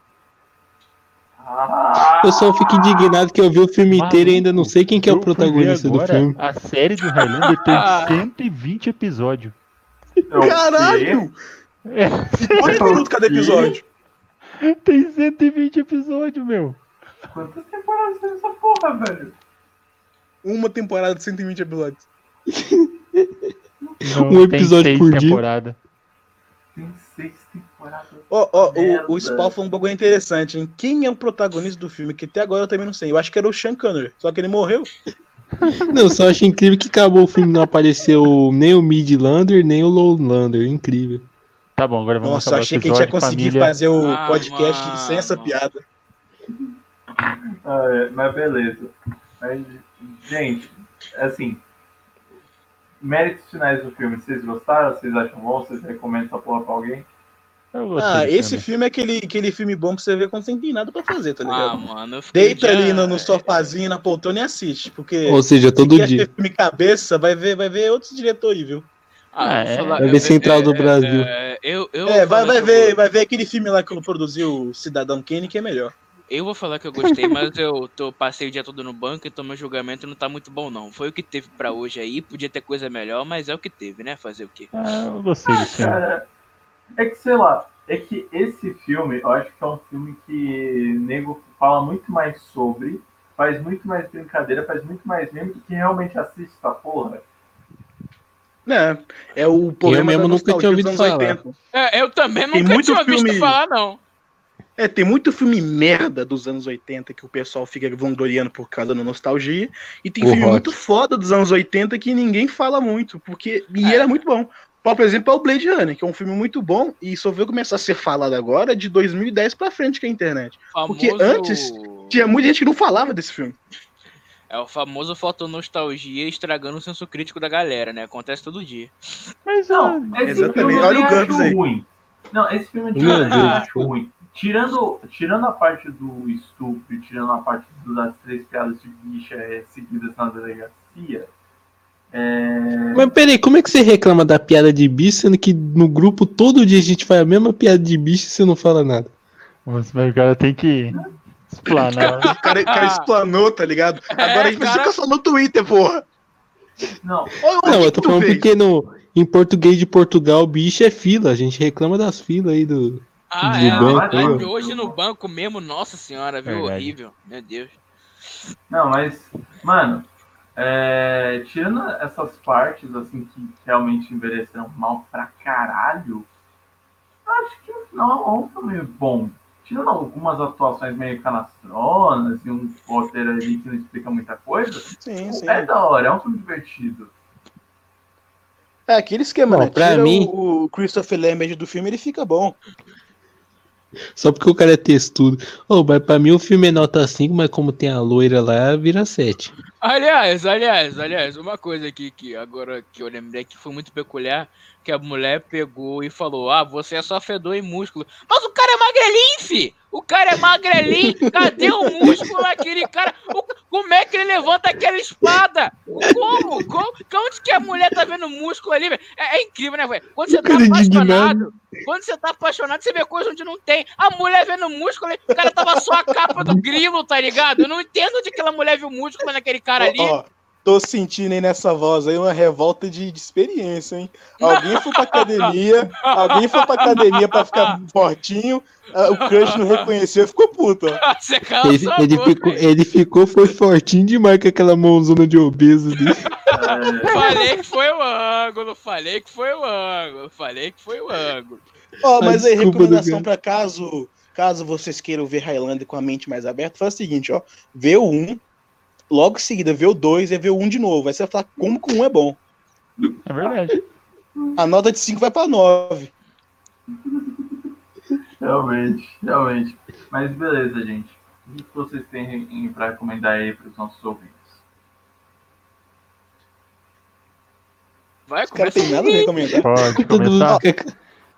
Ah, Eu só fico indignado que eu vi o filme inteiro e ainda não sei quem que é o protagonista do filme. A série do Highlander tem 120 episódios. É? Caralho! É, E quantos minutos cada episódio? tem 120 episódios, meu. Quantas temporadas tem essa porra, velho? Uma temporada de 120 episódios. Não, Um tem episódio seis por dia. temporadas. Tem seis temporadas. Ó, ó, Merda. o, o Spawn falou um bagulho interessante, hein? Quem é o protagonista do filme? Que até agora eu também não sei. Eu acho que era o Sean Connery, só que ele morreu. Não, só acho incrível que acabou o filme, não apareceu nem o Midlander, nem o Lowlander. Incrível. Tá bom, agora vamos Nossa, acabar achei que a gente ia conseguir família. fazer o Ah, podcast mano. sem essa piada. Ah, é, mas beleza. Mas, gente, assim. Méritos finais do filme, vocês gostaram? Vocês acham bom? Vocês recomendam essa porra pra alguém? Ah, do esse filme. filme é aquele, aquele filme bom pra você ver quando você não tem nada pra fazer, tá ligado? Ah, mano, Deita já- ali no, no sofazinho, na poltrona e assiste. Porque Ou seja, se todo dia. ter filme cabeça, vai ver, vai ver outros diretores, viu? Ah, Ah, é. falar- Vai ver Central do é, Brasil. é, eu, eu é, vai, vai que ver, vou- vai ver aquele filme lá que produziu o Cidadão Kane, que é melhor. Eu vou falar que eu gostei, mas eu tô, passei o dia todo no banco, então meu julgamento não tá muito bom, não. Foi o que teve pra hoje aí, podia ter coisa melhor, mas é o que teve, né? Fazer o quê? Ah, eu gostei desse filme. Cara, é que sei lá, é que esse filme, eu acho que é um filme que nego fala muito mais sobre, faz muito mais brincadeira, faz muito mais meme do que realmente assiste essa porra. Né? É o problema mesmo da nunca tinha ouvido falar. 80. É, eu também Tem nunca muito tinha visto filme- falar, não. É, tem muito filme merda dos anos 80 que o pessoal fica vangloriando por causa da nostalgia. E tem O filme rock. muito foda dos anos 80 que ninguém fala muito, porque. E É. era muito bom. Por exemplo, é o Blade Runner, que é um filme muito bom e só veio começar a ser falado agora de 2010 pra frente que é a internet. Famoso... Porque antes Tinha muita gente que não falava desse filme. É o famoso fotonostalgia estragando o senso crítico da galera, né? Acontece todo dia. Mas Não, esse Exatamente. Olha o Gantz acho aí. ruim. Não, esse filme de Meu Deus. acho ruim. Tirando, tirando a parte do estupro tirando a parte das três piadas de bicha é, seguidas na delegacia, é... Mas peraí, como é que você reclama da piada de bicho, sendo que no grupo todo dia a gente faz a mesma piada de bicho e você não fala nada? mas o cara tem que explanar. O cara, o cara explanou, tá ligado? Agora a gente cara- fica só no Twitter, porra. Não, Olha Não, eu tô falando fez. porque no, em português de Portugal, bicho é fila. A gente reclama das filas aí do. Ah, De é, banco, mas aí, ó. hoje no banco mesmo, nossa senhora, viu? Verdade. Horrível. Meu Deus. não, mas, mano, é, tirando essas partes, assim, que realmente envelheceram mal pra caralho, eu acho que no final é um filme bom. Tirando algumas atuações meio canastronas e um roteiro ali que não explica muita coisa, Sim, sim. é da hora, é um filme divertido. É aquele esquema, Bom, né? pra Tira mim- o, o Christopher Lambert do filme, ele fica bom. Só porque o cara é textudo. Ô, mas pra mim o filme é nota 5, mas como tem a loira lá, vira 7. Aliás, aliás, aliás, uma coisa aqui que agora que eu lembrei que foi muito peculiar, que a mulher pegou e falou: Ah, você é só fedor e músculo. Mas o cara é magrelinho, fi! O cara é magrelinho! Cadê o músculo daquele cara? O- como é que ele levanta aquela espada? Como? Como? Onde que a mulher tá vendo músculo ali, velho? É, é incrível, né, velho? Quando você tá apaixonado, quando você tá apaixonado, você vê coisa onde não tem. A mulher vendo músculo ali, o cara tava só a capa do grilo, tá ligado? Eu não entendo onde aquela mulher viu músculo naquele cara ali. Ó, ó, tô sentindo aí nessa voz aí uma revolta de, de experiência, hein? Alguém foi pra academia, alguém foi pra academia pra ficar fortinho, ah, o crush não reconheceu e ficou puto. Você Ele, ele ficou, ele ficou, foi fortinho demais com aquela mãozona de obeso dele. É, Falei que foi o ângulo, falei que foi o ângulo, falei que foi o ângulo. Ó, mas Ai, aí, recomendação pra caso, caso vocês queiram ver Highlander com a mente mais aberta, faz o seguinte, ó. Vê o 1, logo em seguida vê o 2 e vê o 1 de novo. Aí você vai falar como que o 1 é bom. É verdade. A nota de 5 vai pra 9. realmente, realmente. Mas beleza, gente. O que vocês têm pra recomendar aí pros nossos ouvintes? Vai, Os caras começa têm nada a recomendar. Pode começar.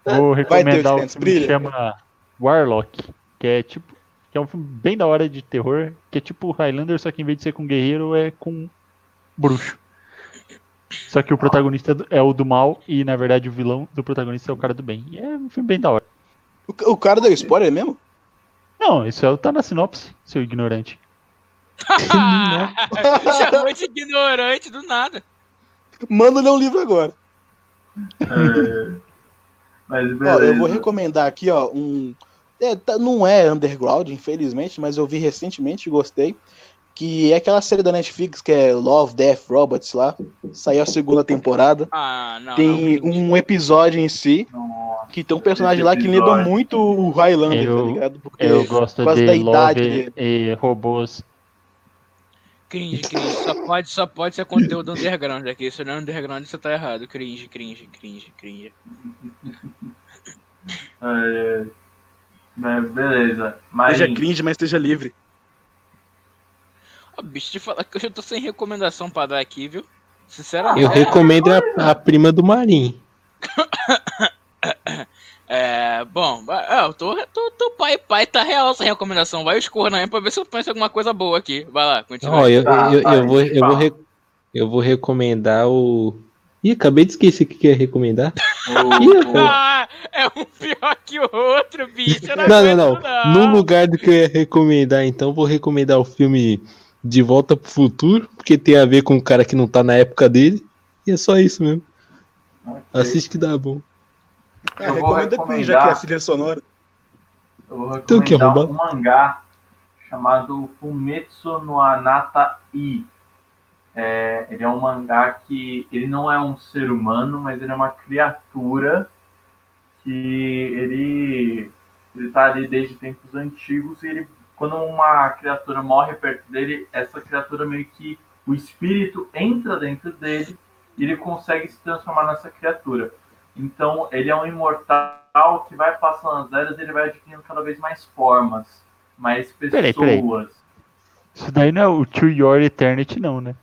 Vou recomendar Deus, um filme que brilha. chama Warlock, que é tipo, que é um filme bem da hora de terror, que é tipo Highlander, só que em vez de ser com guerreiro é com bruxo. Só que o protagonista é o do mal e na verdade o vilão do protagonista é o cara do bem. E é um filme bem da hora. O, o cara deu spoiler mesmo? Não, isso é, tá na sinopse, seu ignorante. Chamou de ignorante do nada. Manda ler um livro agora. É, Mas Ó, eu vou recomendar aqui, ó, um. É, tá- não é underground, infelizmente, mas eu vi recentemente e gostei. Que é aquela série da Netflix que é Love, Death, Robots lá. Saiu a segunda temporada. Ah, não. Tem não, um episódio em si que tem um personagem lá que lembra muito o Highlander, Eu- tá ligado? Porque Eu gosto por causa de da idade Love e robôs. Cringe, cringe. Só pode, só pode ser conteúdo underground aqui. Se não é underground, você tá errado. Cringe, cringe, cringe, cringe. É, mas beleza. Mas Seja cringe, mas esteja livre. Ó, bicho, te falar que eu já tô sem recomendação pra dar aqui, viu? Sinceramente. Eu recomendo a, a prima do Marim. É, bom, é, eu tô, tô, tô pai, pai, tá real essa recomendação. Vai escorrer aí pra ver se eu penso alguma coisa boa aqui. Vai lá, continua. Ó, eu, Tá, eu, tá, eu, vou, eu, vou, eu vou recomendar o. Ih, acabei de esquecer o que ia recomendar. o- o- Ah, é um pior que o outro, bicho. eu Não, não, aguento, não. No lugar do que eu ia recomendar, então, vou recomendar o filme De Volta pro Futuro, porque tem a ver com o cara que não tá na época dele. E é só isso mesmo. Assiste que dá bom. Ah, Eu vou recomenda Queen, já que é a trilha sonora. Eu vou Então, que recomendar um mangá chamado Fumetsu no Anata I. É, ele é um mangá que ele não é um ser humano, mas ele é uma criatura que ele ele tá ali desde tempos antigos e ele quando uma criatura morre perto dele, essa criatura meio que o espírito entra dentro dele e ele consegue se transformar nessa criatura. Então, ele é um imortal que vai passando as eras, ele vai adquirindo cada vez mais formas, mais pessoas. Peraí, peraí. Isso daí não é o To Your Eternity, não, né?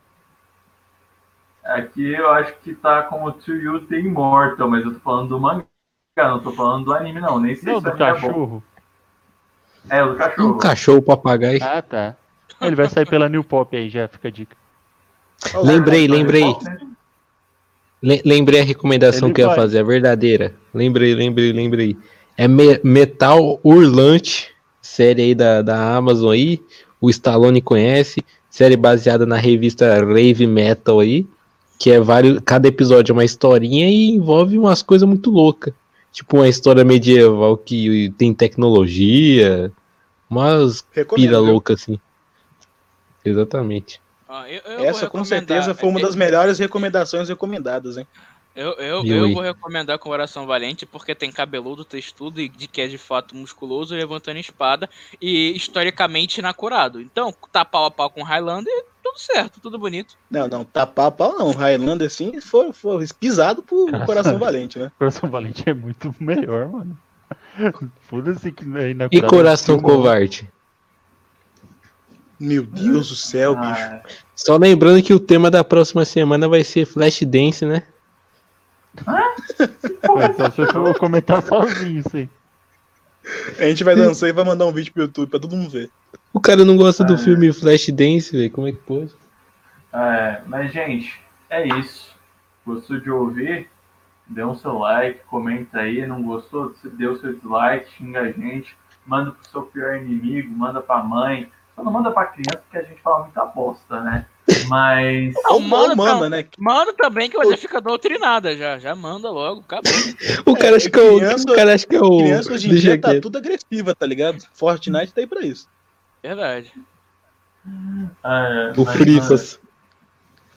Aqui eu acho que tá como To You The Immortal, mas eu tô falando do mangá, não tô falando do anime, não. Nem sei Não, se do o é bom. cachorro. É, o do cachorro. Um cachorro papagaio. Ah, tá. Ele vai sair pela New Pop aí, já fica a dica. Lembrei, lembrei. Le- lembrei a recomendação Ele que eu ia vai. fazer, a verdadeira. Lembrei, lembrei, lembrei. É Me- Metal Hurlante, série aí da, da Amazon aí. O Stallone conhece. Série baseada na revista Rave Metal aí. Que é vários. Cada episódio é uma historinha e envolve umas coisas muito loucas. Tipo uma história medieval que tem tecnologia. Umas Recomendo, pira louca assim. Exatamente. Ó, eu- eu Essa com certeza foi uma das melhores recomendações recomendadas, hein? Eu, eu, eu vou recomendar Coração Valente porque tem cabeludo, textudo e de que é de fato musculoso, levantando espada e historicamente inacurado. Então, tá pau a pau com Highlander, tudo certo, tudo bonito. Não, não, tapar pau não. Highlander, assim, foi, foi pisado por Cara. Coração Valente, né? Coração Valente é muito melhor, mano. Foda-se que é E. Coração Covarde? Meu Deus do céu, bicho. Ah, Só lembrando que o tema da próxima semana vai ser Flashdance, né? Então, se eu for comentar sozinho isso aí. A gente vai dançar e vai mandar um vídeo pro YouTube pra todo mundo ver. O cara não gosta do Ah. filme Flashdance, velho. Como é que pode? é, mas, gente, é isso. Gostou de ouvir? Dê um seu like, comenta aí. Não gostou? Dê o seu dislike, xinga a gente. Manda pro seu pior inimigo, manda pra mãe. Só não manda pra criança porque a gente fala muita bosta, né? Mas. Manda manda, né? Manda também que você fica doutrinada já. Já manda logo, acabou. O cara É, acha que é o. criança- O cara acha que é o. Criança hoje em dia tá tudo agressiva, tá ligado? Fortnite tá aí pra isso. Verdade. é, O mas, Frifas.